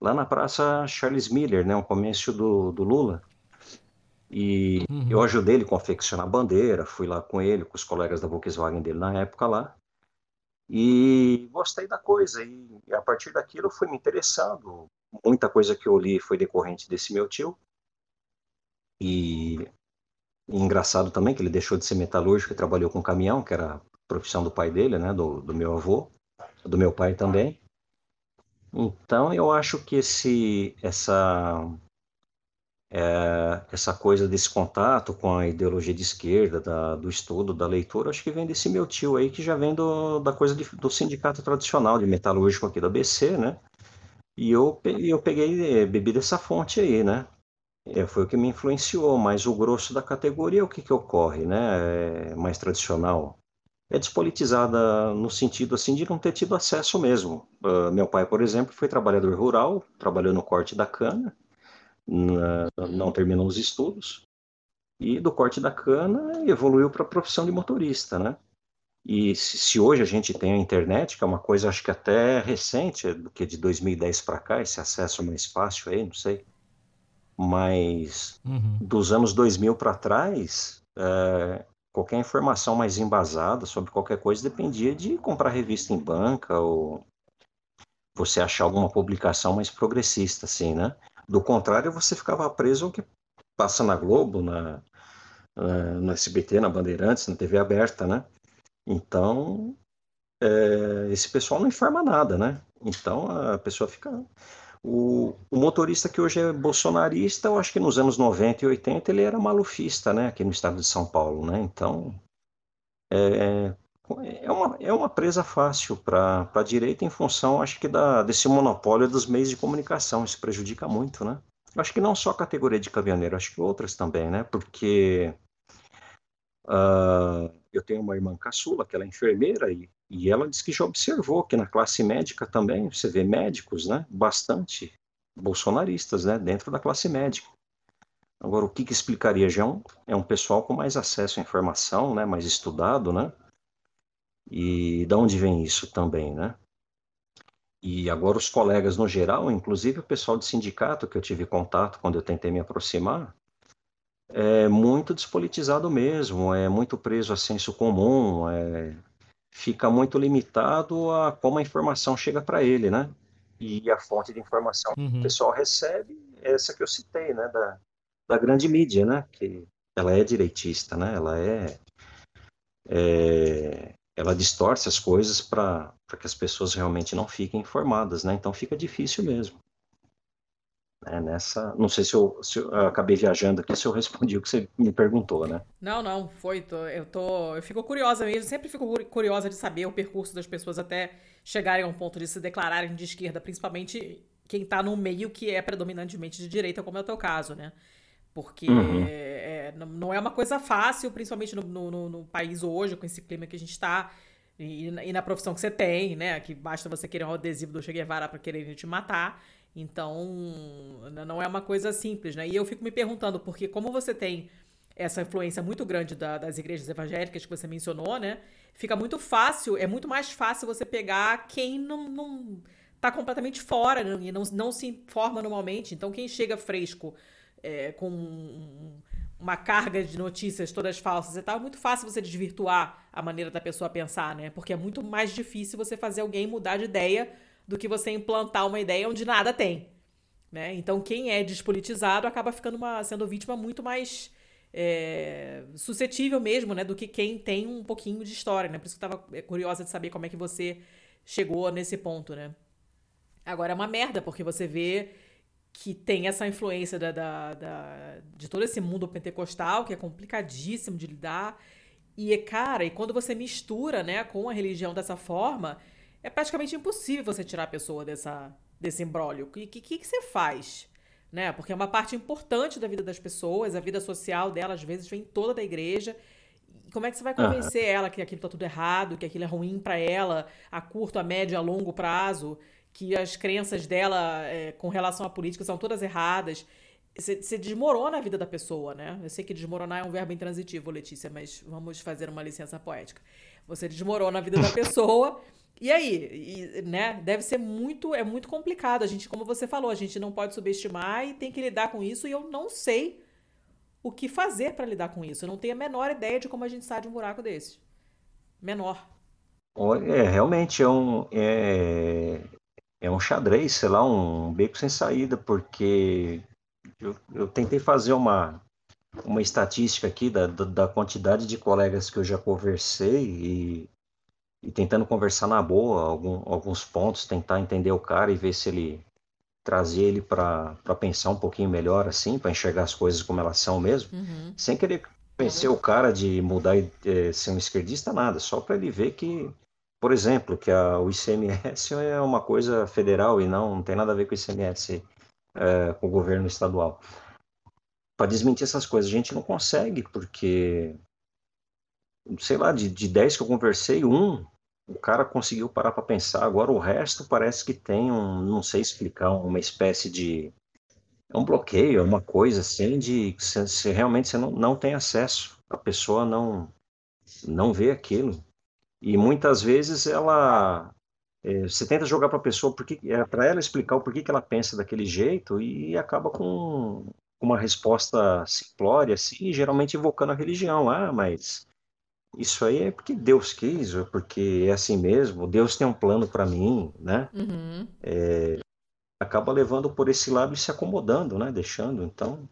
lá na Praça Charles Miller, né, um comício do, do Lula. E uhum. eu ajudei ele a confeccionar a bandeira, fui lá com ele, com os colegas da Volkswagen dele na época lá. E gostei da coisa. E, e a partir daquilo fui me interessando. Muita coisa que eu li foi decorrente desse meu tio. E, e engraçado também que ele deixou de ser metalúrgico e trabalhou com caminhão, que era profissão do pai dele, né, do, do meu avô, do meu pai também. Então eu acho que esse essa é, essa coisa desse contato com a ideologia de esquerda, da, do estudo, da leitura, acho que vem desse meu tio aí, que já vem do, da coisa de, do sindicato tradicional de metalúrgico aqui da BC, né? E eu, eu peguei, eh, bebi dessa fonte aí, né? É, foi o que me influenciou, mas o grosso da categoria, o que que ocorre, né? É mais tradicional é despolitizada no sentido assim de não ter tido acesso mesmo. Uh, meu pai, por exemplo, foi trabalhador rural, trabalhou no corte da cana, na, não terminou os estudos e do corte da cana evoluiu para a profissão de motorista, né? E se, se, hoje a gente tem a internet, que é uma coisa acho que até recente, do que de 2010 para cá, esse acesso mais fácil aí, não sei. Mas uhum. dos anos 2000 para trás, é, qualquer informação mais embasada sobre qualquer coisa dependia de comprar revista em banca ou você achar alguma publicação mais progressista, assim, né? Do contrário, você ficava preso ao que passa na Globo, na, na, no SBT, na Bandeirantes, na TV aberta, né? Então, é, esse pessoal não informa nada, né? Então, a pessoa fica o, o, motorista que hoje é bolsonarista, eu acho que nos anos 90 e 80 ele era malufista, né, aqui no estado de São Paulo, né? Então, é, é, uma, é uma presa fácil para a direita em função, acho que, da, desse monopólio dos meios de comunicação. Isso prejudica muito, né? Acho que não só a categoria de caminhoneiro, acho que outras também, né? Porque uh, eu tenho uma irmã caçula, que ela é enfermeira, e, e ela diz que já observou que na classe médica também, você vê médicos, né, bastante bolsonaristas, né, dentro da classe médica. Agora, o que, que explicaria? Já é um, é um pessoal com mais acesso à informação, né, mais estudado, né, e da onde vem isso também, né? E agora os colegas no geral, inclusive o pessoal de sindicato que eu tive contato quando eu tentei me aproximar, é muito despolitizado mesmo, é muito preso a senso comum, é, fica muito limitado a como a informação chega para ele, né? E a fonte de informação uhum. que o uhum. pessoal recebe é essa que eu citei, né? Da, da grande mídia, né? Que ela é direitista, né? Ela é, é ela distorce as coisas para que as pessoas realmente não fiquem informadas, né? Então fica difícil mesmo. É, nessa, não sei se eu, se eu, acabei viajando aqui, se eu respondi o que você me perguntou, né? Não, não, foi. Tô, eu tô, eu fico curiosa mesmo, sempre fico curiosa de saber o percurso das pessoas até chegarem a um ponto de se declararem de esquerda, principalmente quem está no meio que é predominantemente de direita, como é o teu caso, né? Porque uhum. é, não é uma coisa fácil, principalmente no, no, no, país hoje, com esse clima que a gente está, e, e, na profissão que você tem, né? Que basta você querer um adesivo do Che Guevara para querer te matar. Então, não é uma coisa simples, né? E eu fico me perguntando, porque como você tem essa influência muito grande da, das igrejas evangélicas que você mencionou, né? Fica muito fácil, é muito mais fácil você pegar quem não, não tá completamente fora né? e não, não se informa normalmente. Então, quem chega fresco é, com um, uma carga de notícias todas falsas e tal, é muito fácil você desvirtuar a maneira da pessoa pensar, né? Porque é muito mais difícil você fazer alguém mudar de ideia do que você implantar uma ideia onde nada tem. Né? Então, quem é despolitizado acaba ficando uma, sendo vítima muito mais é, suscetível mesmo né, do que quem tem um pouquinho de história. Né? Por isso que eu estava curiosa de saber como é que você chegou nesse ponto. Né? Agora, é uma merda, porque você vê que tem essa influência da, da, da, de todo esse mundo pentecostal, que é complicadíssimo de lidar. E, cara, e quando você mistura né, com a religião dessa forma, é praticamente impossível você tirar a pessoa dessa, desse embrólio. O que, que, que você faz? Né? Porque é uma parte importante da vida das pessoas, a vida social dela, às vezes, vem toda da igreja. E como é que você vai convencer uhum. ela que aquilo está tudo errado, que aquilo é ruim para ela, a curto, a médio, a longo prazo? Que as crenças dela é, com relação à política são todas erradas. Você desmorona a vida da pessoa, né? Eu sei que desmoronar é um verbo intransitivo, Letícia, mas vamos fazer uma licença poética. Você desmorona a vida da pessoa. E aí, e, né? Deve ser muito, é muito complicado. A gente, como você falou, a gente não pode subestimar e tem que lidar com isso. E eu não sei o que fazer para lidar com isso. Eu não tenho a menor ideia de como a gente sai de um buraco desse. Menor. É, realmente é um. É, é um xadrez, sei lá, um beco sem saída, porque eu, eu tentei fazer uma, uma estatística aqui da, da, quantidade de colegas que eu já conversei e, e tentando conversar na boa algum, alguns pontos, tentar entender o cara e ver se ele trazer ele para pensar um pouquinho melhor assim, para enxergar as coisas como elas são mesmo, uhum. sem querer convencer uhum. o cara de mudar e é, ser um esquerdista nada, só para ele ver que por exemplo, que a, o ICMS é uma coisa federal e não, não tem nada a ver com o ICMS é, com o governo estadual. Para desmentir essas coisas, a gente não consegue, porque, sei lá, de, de 10 que eu conversei, um, o cara conseguiu parar para pensar. Agora o resto parece que tem um, não sei explicar, uma espécie de. É um bloqueio, é uma coisa assim de se, se realmente você não, não tem acesso. A pessoa não, não vê aquilo. E muitas vezes ela é, você tenta jogar para a pessoa porque é para ela explicar o porquê que ela pensa daquele jeito e acaba com uma resposta simplória, assim, geralmente invocando a religião. Ah, mas isso aí é porque Deus quis, ou porque é assim mesmo, Deus tem um plano para mim, né? Uhum. É, acaba levando por esse lado e se acomodando, né? Deixando, então,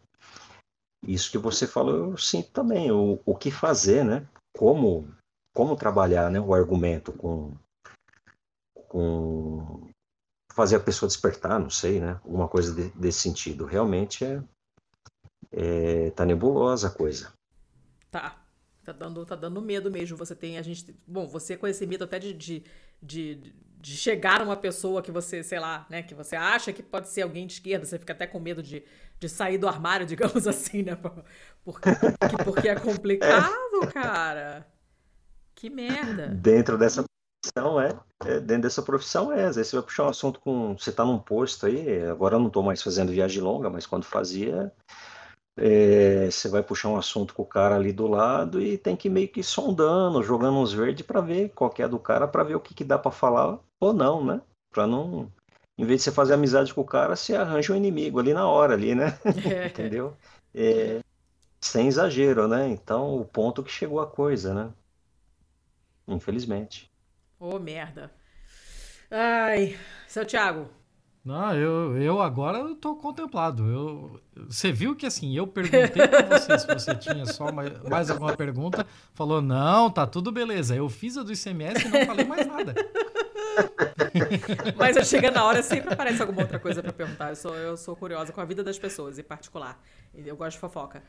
isso que você falou, eu sinto também, o, o que fazer, né? Como como trabalhar né, o argumento com, com fazer a pessoa despertar, não sei, né? Alguma coisa de, desse sentido. Realmente é, é tá nebulosa a coisa. Tá. Tá dando, tá dando medo mesmo. Você tem, a gente. Bom, você com esse medo até de, de, de, de chegar uma pessoa que você, sei lá, né? Que você acha que pode ser alguém de esquerda, você fica até com medo de, de sair do armário, digamos assim, né? Porque, porque é complicado, cara. Que merda! Dentro dessa profissão, é, é, Dentro dessa profissão, é. Às vezes você vai puxar um assunto com. Você está num posto aí, agora eu não estou mais fazendo viagem longa, mas quando fazia. É, você vai puxar um assunto com o cara ali do lado e tem que meio que sondando, jogando uns verdes para ver qual é do cara, para ver o que, que dá para falar ou não, né? Para não, em vez de você fazer amizade com o cara, você arranja um inimigo ali na hora, ali, né? Entendeu? É, sem exagero, né? Então, o ponto que chegou a coisa, né? Infelizmente. Ô, oh, merda. Ai, seu Thiago. Não, eu, eu agora eu tô contemplado. Eu, você viu que assim, eu perguntei pra você se você tinha só mais, mais alguma pergunta. Falou, não, tá tudo beleza. Eu fiz a do ICMS e não falei mais nada. Mas eu chego na hora, sempre aparece alguma outra coisa para perguntar. Eu sou, eu sou curiosa com a vida das pessoas, em particular. Eu gosto de fofoca.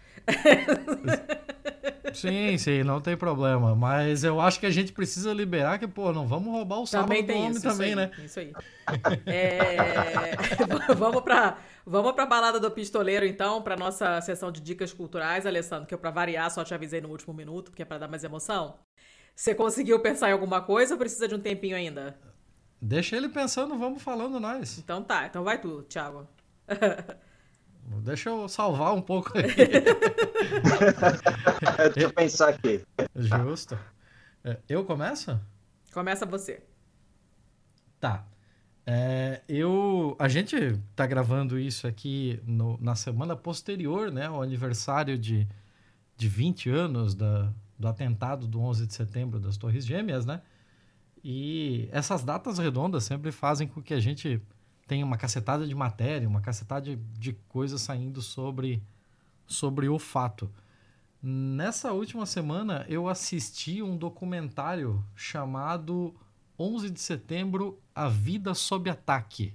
Sim, sim, não tem problema. Mas eu acho que a gente precisa liberar que, pô, não vamos roubar o sábado também do homem isso, também, isso né? Isso aí. É... vamos para vamos pra balada do pistoleiro, então, para nossa sessão de dicas culturais, Alessandro, que eu, para variar, só te avisei no último minuto, porque é para dar mais emoção. Você conseguiu pensar em alguma coisa ou precisa de um tempinho ainda? Deixa ele pensando, vamos falando nós. Então tá, então vai tu, Thiago. Deixa eu salvar um pouco aí. Deixa eu pensar aqui. Justo. É, eu começo? Começa você. Tá. É, eu, a gente tá gravando isso aqui no, na semana posterior, né, ao aniversário de, de 20 anos da, do atentado do 11 de setembro das Torres Gêmeas, né? E essas datas redondas sempre fazem com que a gente tenha uma cacetada de matéria, uma cacetada de, de coisas saindo sobre, sobre o fato. Nessa última semana eu assisti um documentário chamado 11 de setembro A Vida Sob Ataque.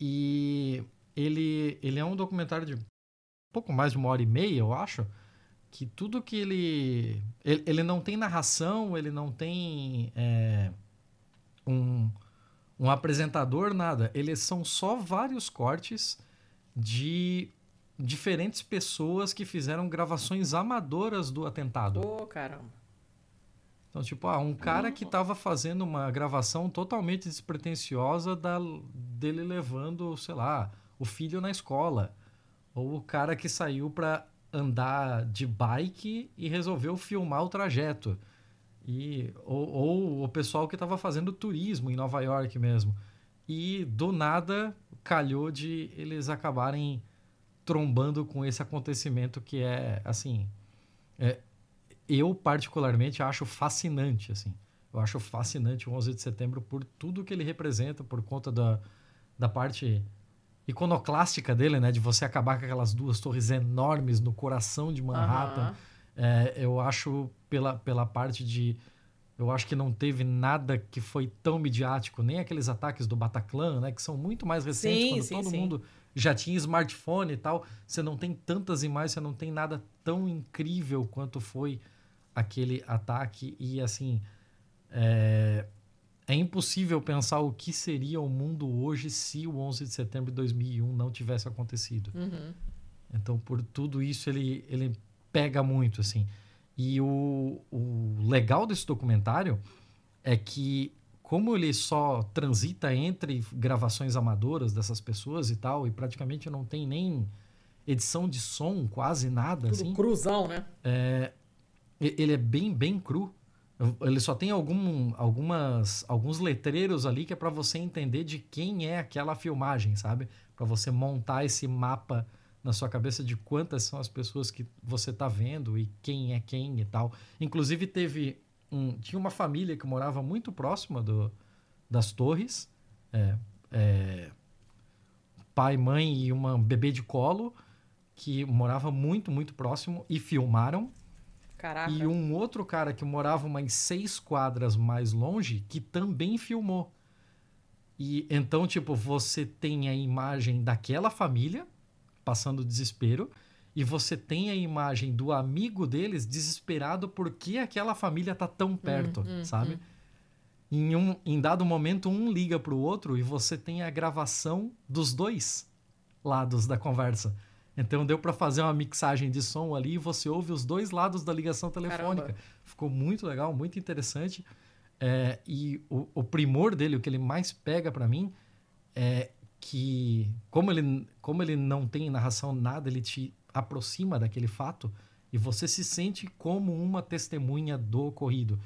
E ele, ele é um documentário de pouco mais de uma hora e meia, eu acho, que tudo que ele. Ele, ele não tem narração, ele não tem é, um, um apresentador, nada. Eles são só vários cortes de diferentes pessoas que fizeram gravações amadoras do atentado. Ô, oh, caramba. Então, tipo, ah, um cara que estava fazendo uma gravação totalmente despretensiosa da, dele levando, sei lá, o filho na escola. Ou o cara que saiu para andar de bike e resolveu filmar o trajeto. E, ou, ou o pessoal que estava fazendo turismo em Nova York mesmo. E do nada calhou de eles acabarem trombando com esse acontecimento que é, assim, é, eu particularmente acho fascinante, assim. Eu acho fascinante o 11 de setembro por tudo que ele representa, por conta da, da parte iconoclástica dele, né? De você acabar com aquelas duas torres enormes no coração de Manhattan. Uhum. É, eu acho pela, pela parte de... Eu acho que não teve nada que foi tão midiático, nem aqueles ataques do Bataclan, né? Que são muito mais recentes, sim, quando sim, todo sim. mundo já tinha smartphone e tal. Você não tem tantas imagens, você não tem nada tão incrível quanto foi aquele ataque. E assim, é, é impossível pensar o que seria o mundo hoje se o 11 de setembro de 2001 não tivesse acontecido. Uhum. Então, por tudo isso, ele, ele pega muito, assim. E o, o legal desse documentário é que, como ele só transita entre gravações amadoras dessas pessoas e tal, e praticamente não tem nem edição de som, quase nada, Tudo assim. cruzão, né? É, ele é bem, bem cru. Ele só tem algum, algumas, alguns letreiros ali que é para você entender de quem é aquela filmagem, sabe? Para você montar esse mapa na sua cabeça de quantas são as pessoas que você tá vendo e quem é quem e tal. Inclusive teve um, tinha uma família que morava muito próxima do, das torres, é, é, pai, mãe e uma bebê de colo que morava muito, muito próximo e filmaram Caraca. E um outro cara que morava umas seis quadras mais longe que também filmou. E então, tipo, você tem a imagem daquela família passando desespero e você tem a imagem do amigo deles desesperado porque aquela família tá tão perto, hum, hum, sabe? Hum. Em, um, em dado momento, um liga pro outro e você tem a gravação dos dois lados da conversa. Então deu para fazer uma mixagem de som ali e você ouve os dois lados da ligação telefônica. Caramba. Ficou muito legal, muito interessante. É, e o, o, primor dele, o que ele mais pega para mim, é que, como ele, como ele não tem narração nada, ele te aproxima daquele fato e você se sente como uma testemunha do ocorrido.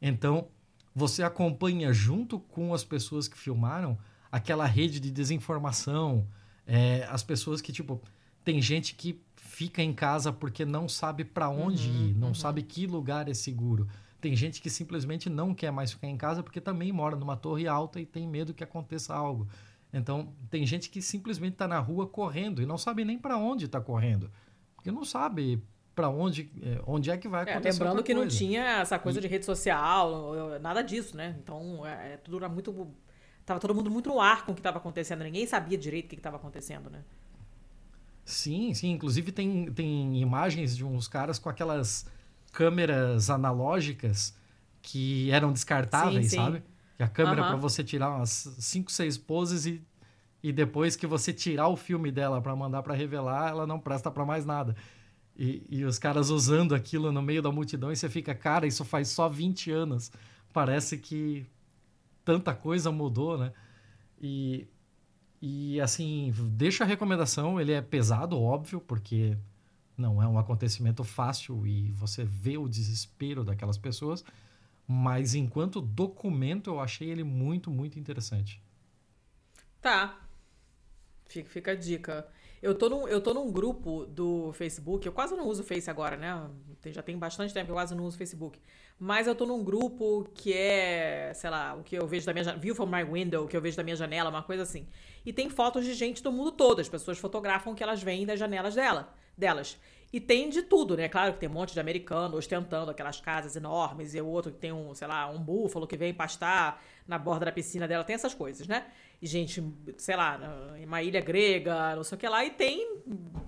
Então, você acompanha junto com as pessoas que filmaram aquela rede de desinformação, é, as pessoas que, tipo, tem gente que fica em casa porque não sabe para onde uhum, ir, não uhum. sabe que lugar é seguro. Tem gente que simplesmente não quer mais ficar em casa porque também mora numa torre alta e tem medo que aconteça algo. Então, tem gente que simplesmente está na rua correndo e não sabe nem para onde está correndo. Porque não sabe para onde, é, onde é que vai é, acontecer. É, lembrando que não tinha essa coisa de rede social, nada disso, né? Então, é, é, tudo era muito. Tava todo mundo muito no ar com o que estava acontecendo. Ninguém sabia direito o que estava acontecendo, né? Sim, sim. Inclusive tem, tem imagens de uns caras com aquelas câmeras analógicas que eram descartáveis, sim, sim. sabe? A câmera uhum. para você tirar umas 5, 6 poses e, e depois que você tirar o filme dela para mandar para revelar, ela não presta para mais nada. E, e os caras usando aquilo no meio da multidão e você fica, cara, isso faz só 20 anos. Parece que tanta coisa mudou, né? E e assim, deixa a recomendação, ele é pesado, óbvio, porque não é um acontecimento fácil e você vê o desespero daquelas pessoas, mas enquanto documento eu achei ele muito, muito interessante. Tá. Fica, fica a dica. Eu tô, num, eu tô num grupo do Facebook, eu quase não uso o Face agora, né? Já tem bastante tempo que eu quase não uso o Facebook. Mas eu tô num grupo que é, sei lá, o que eu vejo da minha view from my window, o que eu vejo da minha janela, uma coisa assim. E tem fotos de gente do mundo todo. As pessoas fotografam o que elas veem das janelas dela, delas. E tem de tudo, né? Claro que tem um monte de americano ostentando aquelas casas enormes, e o outro que tem um, sei lá, um búfalo que vem pastar na borda da piscina dela, tem essas coisas, né? E gente, sei lá, em uma ilha grega, não sei o que lá, e tem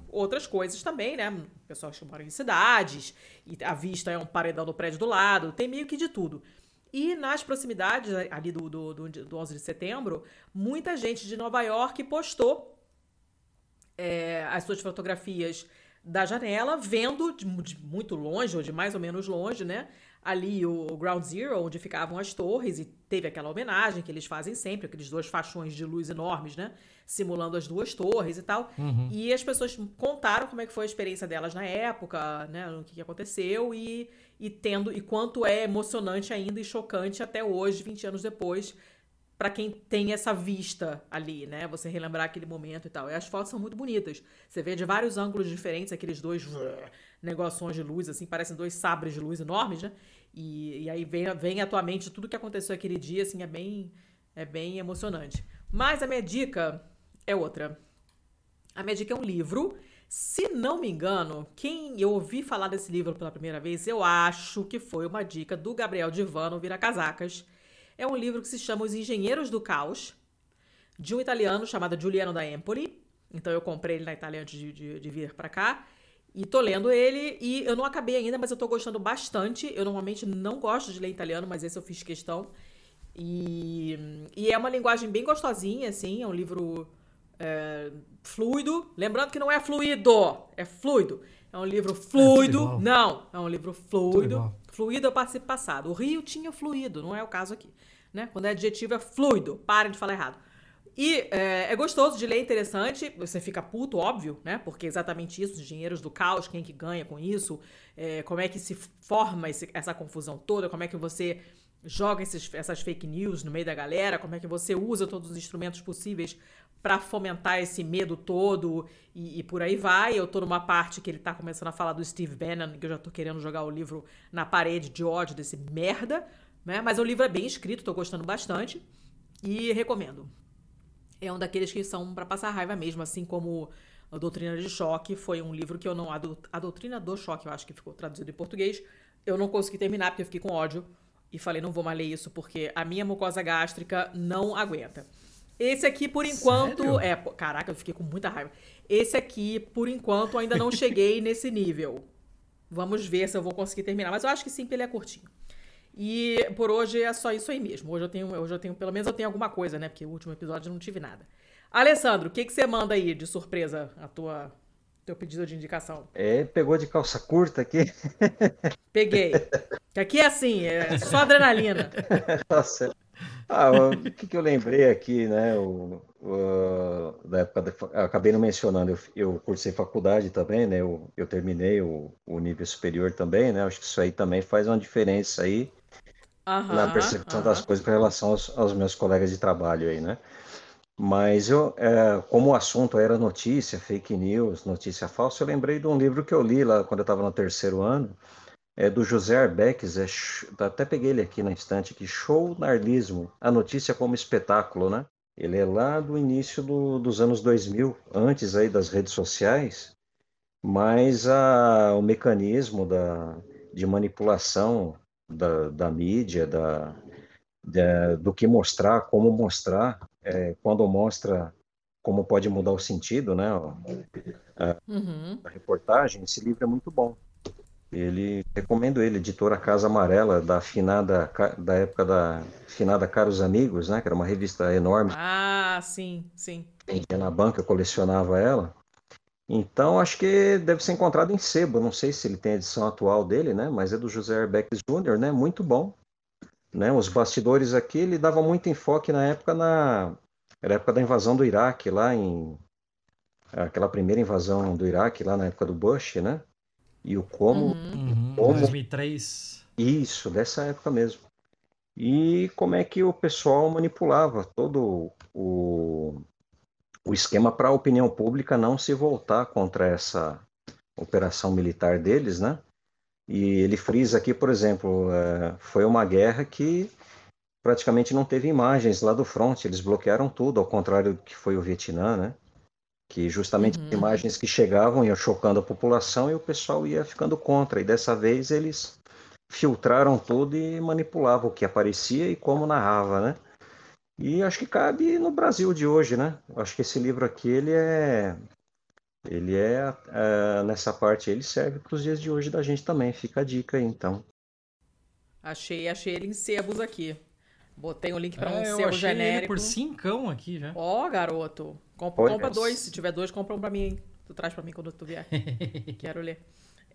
outras coisas também, né? Pessoas que moram em cidades, e a vista é um paredão do prédio do lado, tem meio que de tudo. E nas proximidades ali do, do, do, do 11 de setembro, muita gente de Nova York postou é, as suas fotografias da janela, vendo de, de, muito longe, ou de mais ou menos longe, né? Ali o, Ground Zero, onde ficavam as torres, e teve aquela homenagem que eles fazem sempre, aqueles dois faixões de luz enormes, né? Simulando as duas torres e tal. Uhum. E as pessoas contaram como é que foi a experiência delas na época, né? O que, que aconteceu e, e tendo e quanto é emocionante ainda e chocante até hoje, 20 anos depois, para quem tem essa vista ali, né? Você relembrar aquele momento e tal. E as fotos são muito bonitas. Você vê de vários ângulos diferentes aqueles dois negócios de luz, assim, parecem dois sabres de luz enormes, né? E, e aí vem, vem à tua mente tudo que aconteceu aquele dia, assim, é bem, é bem emocionante. Mas a minha dica é outra. A minha dica é um livro. Se não me engano, quem eu ouvi falar desse livro pela primeira vez, eu acho que foi uma dica do Gabriel Divano Vira Casacas é um livro que se chama Os Engenheiros do Caos, de um italiano chamado Giuliano da Empoli. Então eu comprei ele na Itália antes de, de, de vir para cá. E tô lendo ele e eu não acabei ainda, mas eu tô gostando bastante. Eu normalmente não gosto de ler italiano, mas esse eu fiz questão. E, e é uma linguagem bem gostosinha, assim. É um livro é, fluido. Lembrando que não é fluido, é fluido. É um livro fluido. É não, é um livro fluido. Fluido é o participo passado. O rio tinha fluido, não é o caso aqui. Né? Quando é adjetivo é fluido. Parem de falar errado. E é, é, gostoso de ler, interessante. Você fica puto, óbvio, né? Porque é exatamente isso, os dinheiros do caos, quem que ganha com isso, é, como é que se forma esse, essa confusão toda, como é que você joga esses, essas fake news no meio da galera, como é que você usa todos os instrumentos possíveis para fomentar esse medo todo e, e, por aí vai. Eu tô numa parte que ele tá começando a falar do Steve Bannon, que eu já tô querendo jogar o livro na parede de ódio desse merda, né? Mas o livro é bem escrito, tô gostando bastante e recomendo. É um daqueles que são para passar raiva mesmo, assim como a Doutrina de Choque foi um livro que eu não. A, do, a Doutrina do Choque, eu acho que ficou traduzido em português. Eu não consegui terminar porque eu fiquei com ódio e falei, não vou mais ler isso porque a minha mucosa gástrica não aguenta. Esse aqui, por enquanto. Sério? É, caraca, eu fiquei com muita raiva. Esse aqui, por enquanto, ainda não cheguei nesse nível. Vamos ver se eu vou conseguir terminar. Mas eu acho que sim, ele é curtinho. E por hoje é só isso aí mesmo. Hoje eu tenho, hoje eu tenho, pelo menos eu tenho alguma coisa, né? Porque o último episódio eu não tive nada. Alessandro, o que, que você manda aí de surpresa a tua teu pedido de indicação? É, pegou de calça curta aqui. Peguei. Que aqui é assim, é só adrenalina. Nossa. Ah, o que, que eu lembrei aqui, né? O, o, da época, acabei não mencionando, eu, eu cursei faculdade também, né? Eu, eu terminei o, o nível superior também, né? Acho que isso aí também faz uma diferença aí na percepção das coisas com relação aos, aos, meus colegas de trabalho aí, né? Mas eu, é, como o assunto era notícia, fake news, notícia falsa, eu lembrei de um livro que eu li lá quando eu estava no terceiro ano, é do José Arbeques, é, até peguei ele aqui na estante, aqui, Show Narlismo, a notícia como espetáculo, né? Ele é lá do início do, dos anos 2000, antes aí das redes sociais, mas a, o mecanismo da, de manipulação da, da mídia, da, da, do que mostrar, como mostrar, é, quando mostra como pode mudar o sentido, né? A, uhum. a reportagem, esse livro é muito bom. Ele recomendo ele, editora Casa Amarela, da finada da época da finada Caros Amigos, né? Que era uma revista enorme. Ah, sim, sim. Vendia na banca, eu colecionava ela. Então acho que deve ser encontrado em sebo. Não sei se ele tem a edição atual dele, né? Mas é do José Arbeck Jr., né? Muito bom. Né? Os bastidores aqui ele dava muito enfoque na época na era a época da invasão do Iraque lá em aquela primeira invasão do Iraque lá na época do Bush, né? E o como. Uhum. como... 2003. Isso, dessa época mesmo. E como é que o pessoal manipulava todo o, o esquema para a opinião pública não se voltar contra essa operação militar deles, né? E ele frisa aqui, por exemplo, é, foi uma guerra que praticamente não teve imagens lá do front, eles bloquearam tudo, ao contrário do que foi o Vietnã, né? Que justamente uhum. imagens que chegavam iam chocando a população e o pessoal ia ficando contra. E dessa vez eles filtraram tudo e manipulavam o que aparecia e como narrava, né? E acho que cabe no Brasil de hoje, né? Acho que esse livro aqui ele é ele é, é nessa parte ele serve para os dias de hoje da gente também. Fica a dica aí, então. Achei, achei ele em sebos aqui. Botei um link para um é, eu achei genérico. Ele por cincão aqui já. Ó, oh, garoto. Compra, compra dois. Se tiver dois, compra um para mim. Hein? Tu traz para mim quando tu vier. Quero ler.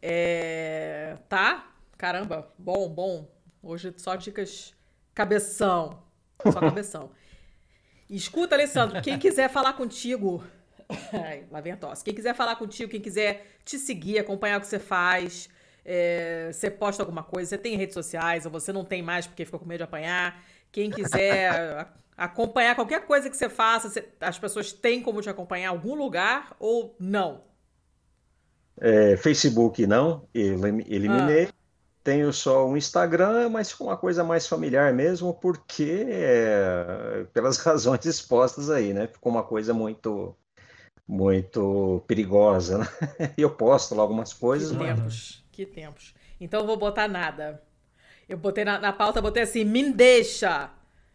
É... Tá? Caramba. Bom, bom. Hoje só dicas cabeção. Só cabeção. Escuta, Alessandro, quem quiser falar contigo Ai, lá vem a tosse. Quem quiser falar contigo, quem quiser te seguir, acompanhar o que você faz, é, você posta alguma coisa, você tem redes sociais, ou você não tem mais porque ficou com medo de apanhar. Quem quiser acompanhar qualquer coisa que você faça, você, as pessoas têm como te acompanhar em algum lugar ou não? É, Facebook não, eliminei. Ah. Tenho só um Instagram, mas com uma coisa mais familiar mesmo, porque é, pelas razões expostas aí, né? Ficou uma coisa muito muito perigosa, né? Eu posto lá algumas coisas. Que mas... tempos, que tempos. Então eu vou botar nada. Eu botei na, na pauta, botei assim, me deixa.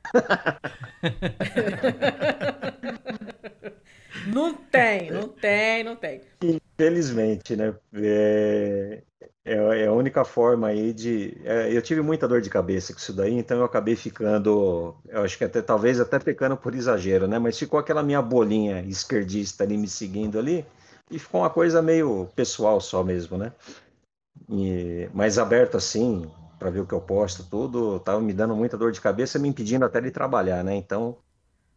não tem, não tem, não tem. Infelizmente, né? É, é, é, a única forma aí de. É, eu tive muita dor de cabeça com isso daí, então eu acabei ficando. Eu acho que até talvez até pecando por exagero, né? Mas ficou aquela minha bolinha esquerdista ali me seguindo ali, e ficou uma coisa meio pessoal só mesmo, né? E, mais aberto assim, para ver o que eu posto, tudo, tava me dando muita dor de cabeça, me impedindo até de trabalhar, né? Então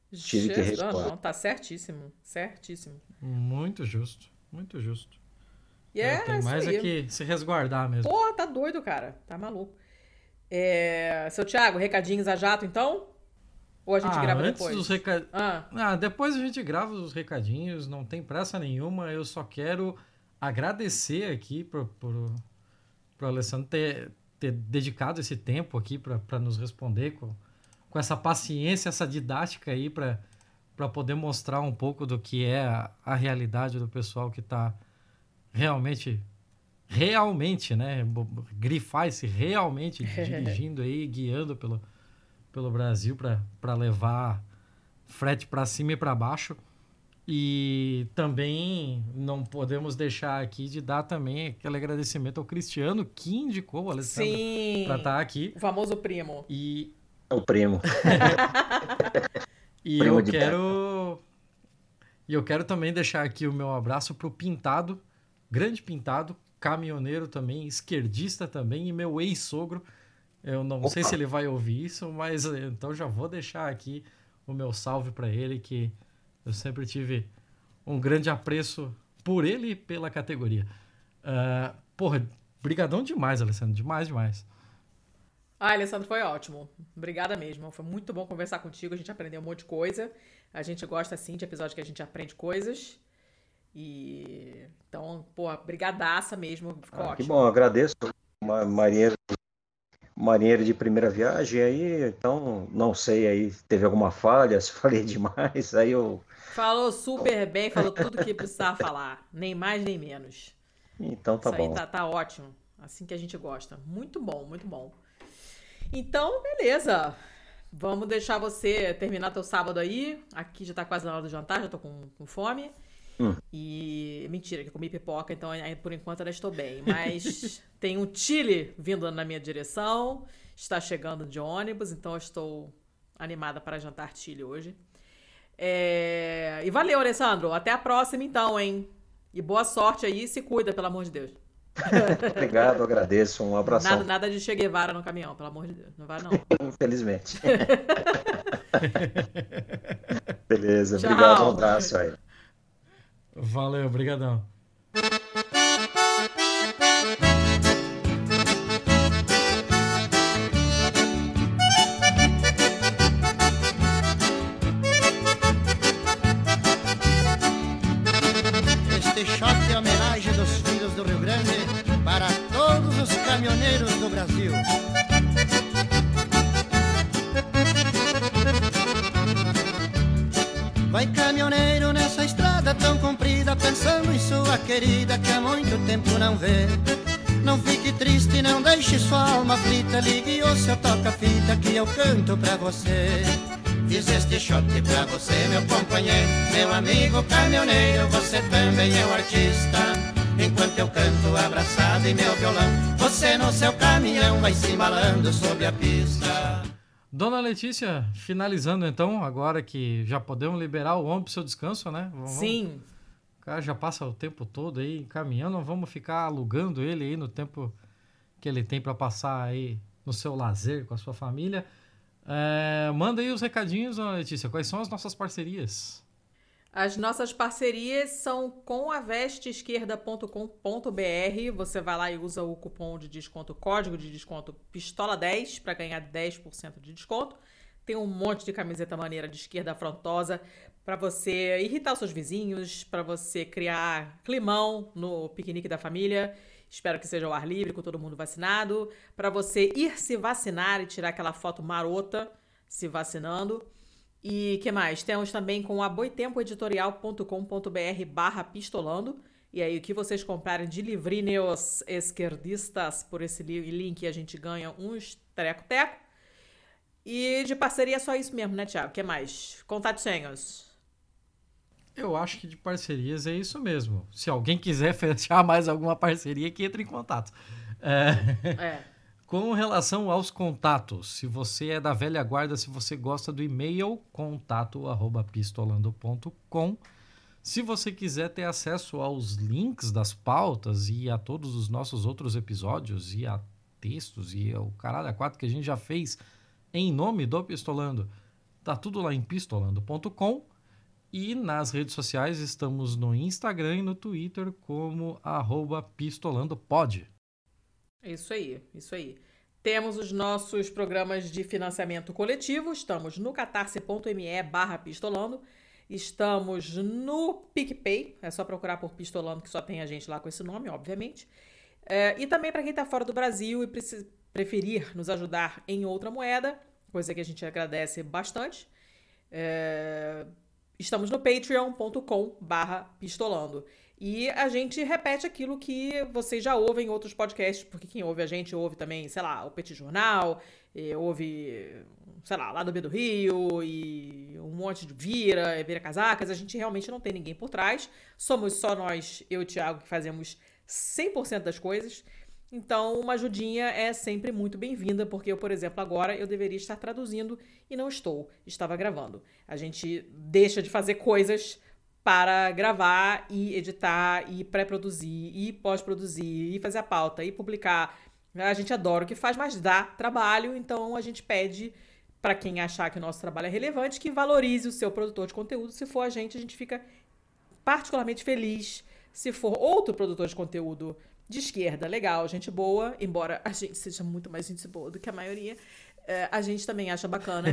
tive Jesus, que recuar. Não, tá certíssimo, certíssimo. Muito justo, muito justo. E é, é tem mais é que se resguardar mesmo. Porra, tá doido, cara. Tá maluco. É... Seu Thiago, recadinhos a jato, então? Ou a gente ah, grava antes depois? Dos reca... ah. ah, depois a gente grava os recadinhos, não tem pressa nenhuma. Eu só quero agradecer aqui pro, pro, pro Alessandro ter, ter dedicado esse tempo aqui para nos responder com, com essa paciência, essa didática aí para poder mostrar um pouco do que é a, a realidade do pessoal que está realmente, realmente, né? Grifar esse realmente dirigindo aí, guiando pelo, pelo Brasil para levar frete para cima e para baixo. E também não podemos deixar aqui de dar também aquele agradecimento ao Cristiano que indicou o Alessandro para estar tá aqui. O famoso primo. E é o primo. e primo eu quero e eu quero também deixar aqui o meu abraço pro Pintado, grande pintado, caminhoneiro também, esquerdista também, e meu ex-sogro. Eu não Opa. sei se ele vai ouvir isso, mas eh, então já vou deixar aqui o meu salve para ele, que eu sempre tive um grande apreço por ele e pela categoria. Uh, porra, brigadão demais, Alessandro, demais, demais. Ah, Alessandro, foi ótimo. Obrigada mesmo. Foi muito bom conversar contigo. A gente aprendeu um monte de coisa. A gente gosta, assim, de episódios que a gente aprende coisas. E então, pô, brigadaça mesmo, ficou ah, ótimo. Que bom, agradeço. Marinheiro, marinheiro de primeira viagem aí, então não sei aí, teve alguma falha, se falei demais, aí eu Falou super bem, falou tudo que precisava falar, nem mais nem menos. Então tá Isso bom. Aí tá, tá ótimo, assim que a gente gosta. Muito bom, muito bom. Então, beleza. Vamos deixar você terminar teu sábado aí. Aqui já tá quase na hora do jantar, já tô com, com fome. Hum. E mentira, que eu comi pipoca, então por enquanto ainda estou bem. Mas tem um Chile vindo na minha direção, está chegando de ônibus, então eu estou animada para jantar Chile hoje. É... E valeu, Alessandro. Até a próxima, então, hein? E boa sorte aí se cuida, pelo amor de Deus. Obrigado, agradeço. Um abraço. Nada, nada de Che Guevara no caminhão, pelo amor de Deus. Não vai, não. Infelizmente. Beleza, Tchau. obrigado. Um abraço aí. Valeu, obrigadão. este shot em homenagem dos filhos do Rio Grande para todos os caminhoneiros do Brasil. Vai caminhoneiro pensando em sua querida que há muito tempo não vê. Não fique triste, não deixe sua alma aflita, ligue o seu toca-fita que eu canto pra você. Fiz este shot pra você, meu companheiro, meu amigo caminhoneiro, você também é um artista. Enquanto eu canto abraçado em meu violão, você no seu caminhão vai se embalando sobre a pista. Dona Letícia, finalizando então, agora que já podemos liberar o homem pro seu descanso, né? Vamos, Sim. O cara já passa o tempo todo aí caminhando, vamos ficar alugando ele aí no tempo que ele tem para passar aí no seu lazer com a sua família. É, manda aí os recadinhos, Letícia. Quais são as nossas parcerias? As nossas parcerias são com a vesteesquerda.com.br. Você vai lá e usa o cupom de desconto, código de desconto Pistola10 para ganhar 10% de desconto. Tem um monte de camiseta maneira de esquerda afrontosa para você irritar os seus vizinhos, para você criar climão no piquenique da família. Espero que seja ao ar livre, com todo mundo vacinado. Para você ir se vacinar e tirar aquela foto marota se vacinando. E que mais? Temos também com a boitempoeditorial.com.br barra pistolando. E aí, o que vocês comprarem de livrinhos esquerdistas por esse link, a gente ganha uns treco-teco. E de parceria é só isso mesmo, né, Thiago? O que mais? Contatinhos. Eu acho que de parcerias é isso mesmo. Se alguém quiser fechar mais alguma parceria, que entre em contato. É... É. Com relação aos contatos, se você é da velha guarda, se você gosta do e-mail, contato@pistolando.com. Se você quiser ter acesso aos links das pautas e a todos os nossos outros episódios e a textos e o caralho a quatro que a gente já fez em nome do Pistolando, tá tudo lá em pistolando.com. E nas redes sociais estamos no Instagram e no Twitter como pistolandopod. Isso aí, isso aí. Temos os nossos programas de financiamento coletivo. Estamos no catarse.me barra pistolando. Estamos no PicPay. É só procurar por Pistolando, que só tem a gente lá com esse nome, obviamente. É, e também para quem está fora do Brasil e preferir nos ajudar em outra moeda, coisa que a gente agradece bastante. É, estamos no patreon.com barra pistolando. E a gente repete aquilo que vocês já ouvem em outros podcasts, porque quem ouve a gente ouve também, sei lá, o Petit Jornal, ouve, sei lá, lá do B do Rio, e um monte de vira, vira casacas. A gente realmente não tem ninguém por trás. Somos só nós, eu e o Thiago, que fazemos 100% das coisas. Então, uma ajudinha é sempre muito bem-vinda, porque eu, por exemplo, agora eu deveria estar traduzindo e não estou, estava gravando. A gente deixa de fazer coisas para gravar e editar e pré-produzir e pós-produzir e fazer a pauta e publicar. A gente adora o que faz, mas dá trabalho, então a gente pede para quem achar que o nosso trabalho é relevante que valorize o seu produtor de conteúdo. Se for a gente, a gente fica particularmente feliz. Se for outro produtor de conteúdo de esquerda, legal, gente boa, embora a gente seja muito mais gente boa do que a maioria, é, a gente também acha bacana.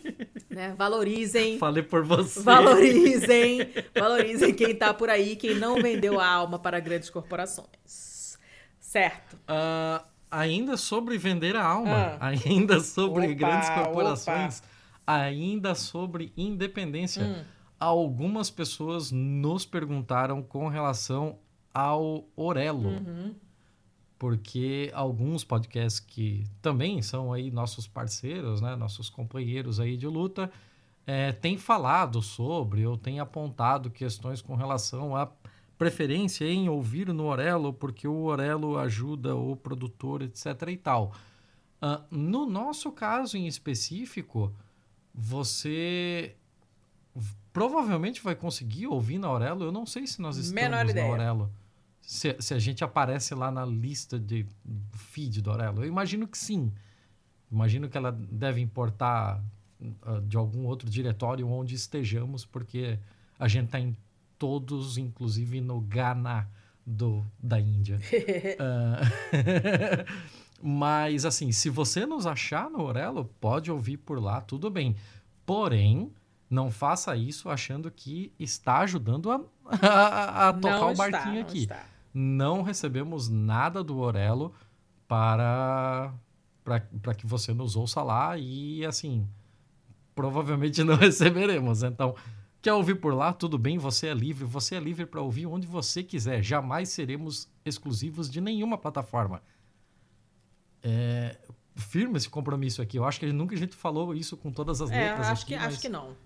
né? Valorizem. Falei por você. Valorizem. Valorizem quem tá por aí, quem não vendeu a alma para grandes corporações. Certo. Uh, ainda sobre vender a alma, ah. ainda sobre opa, grandes corporações, opa. ainda sobre independência. Hum. Algumas pessoas nos perguntaram com relação ao Orelo. Uhum porque alguns podcasts que também são aí nossos parceiros, né, nossos companheiros aí de luta, é, têm falado sobre ou têm apontado questões com relação à preferência em ouvir no Orelo, porque o Orelo ajuda o produtor, etc. e tal. Uh, no nosso caso em específico, você provavelmente vai conseguir ouvir na Orelo. Eu não sei se nós estamos Menor na ideia. Se, se a gente aparece lá na lista de feed do Aurelo. Eu imagino que sim. Imagino que ela deve importar uh, de algum outro diretório onde estejamos, porque a gente está em todos, inclusive no Ghana do, da Índia. uh, mas, assim, se você nos achar no Orelo, pode ouvir por lá, tudo bem. Porém, Não faça isso achando que está ajudando a, a, a tocar não o está, barquinho não aqui. está. Não recebemos nada do Orelo para para que você nos ouça lá e assim provavelmente não receberemos. Então, quer ouvir por lá? Tudo bem, você é livre. Você é livre para ouvir onde você quiser. Jamais seremos exclusivos de nenhuma plataforma. É, firme esse compromisso aqui. Eu acho que nunca a gente falou isso com todas as É, letras acho aqui, que, mas acho que não.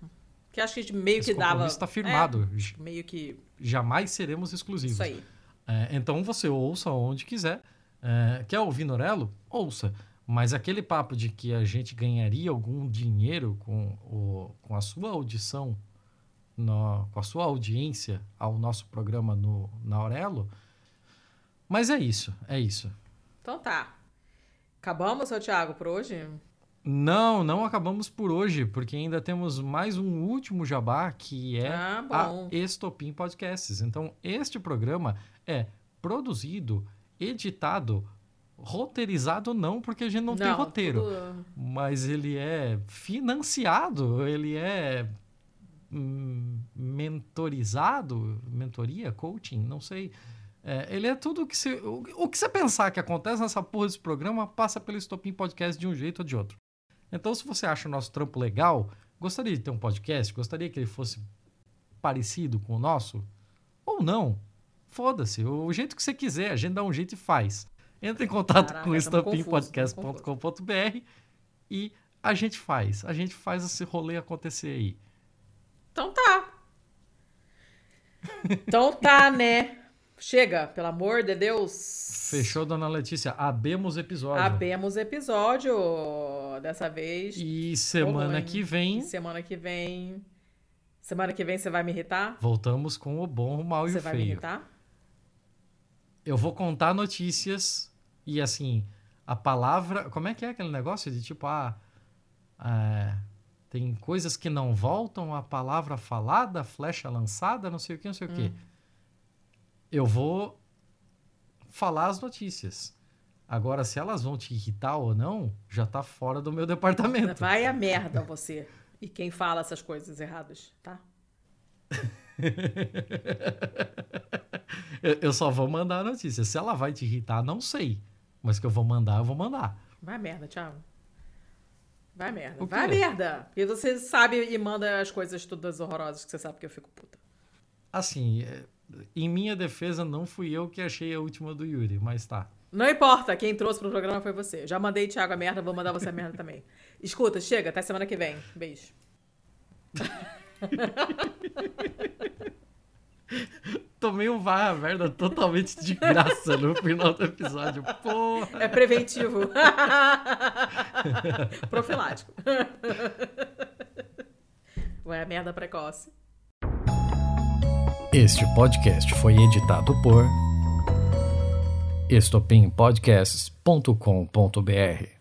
Que acho que a gente meio esse que dava. está firmado. É, meio que. Jamais seremos exclusivos. Isso aí. É, então você ouça onde quiser. É, quer ouvir Norelo? Ouça. Mas aquele papo de que a gente ganharia algum dinheiro com, o, com a sua audição, no, com a sua audiência ao nosso programa no, na Aurelo. Mas é isso, é isso. Então tá. Acabamos, seu Thiago, por hoje? Não, não acabamos por hoje, porque ainda temos mais um último jabá que é Ah, a. Estopim Podcasts. Então, este programa é produzido, editado, roteirizado não, porque a gente não, tem roteiro, tudo- mas ele é financiado, ele é hum, mentorizado, mentoria, coaching, não sei. É, ele é tudo o que você. O, o que você pensar que acontece nessa porra desse programa passa pelo Estopim Podcast de um jeito ou de outro. Então, se você acha o nosso trampo legal, gostaria de ter um podcast, gostaria que ele fosse parecido com o nosso, ou não, foda-se, o jeito que você quiser, a gente dá um jeito e faz. Entra em contato Caraca, com estampinpodcast.com.br e a gente faz, a gente faz esse rolê acontecer aí. Então tá. Então tá, né? Chega, pelo amor de Deus. Fechou, dona Letícia? Abemos episódio. Abemos episódio. Dessa vez. E semana que vem Semana que vem. Semana que vem você vai me irritar? voltamos com o bom, o mal e Você o vai me feio. irritar? Eu vou contar notícias e assim, a palavra. Como é que é aquele negócio de tipo, ah. é, tem coisas que não voltam, a palavra falada, flecha lançada, não sei o que, não sei o que. Eu vou falar as notícias. Agora, se elas vão te irritar ou não, já tá fora do meu departamento. Vai a merda você. E quem fala essas coisas erradas, tá? eu, só vou mandar a notícia. Se ela vai te irritar, não sei. Mas que eu vou mandar, eu vou mandar. Vai merda, Thiago. Vai merda. Vai merda. Porque você sabe e manda as coisas todas horrorosas que você sabe que eu fico puta. Assim, é, em minha defesa, não fui eu que achei a última do Yuri, mas tá. Não importa, quem trouxe pro programa foi você. Já mandei Thiago a merda, vou mandar você a merda também. Escuta, chega, até semana que vem. Beijo. Tomei um vai a merda totalmente de graça no final do episódio. Porra! É preventivo. Profilático. Vai a merda precoce. Este podcast foi editado por estopimpodcasts.com.br.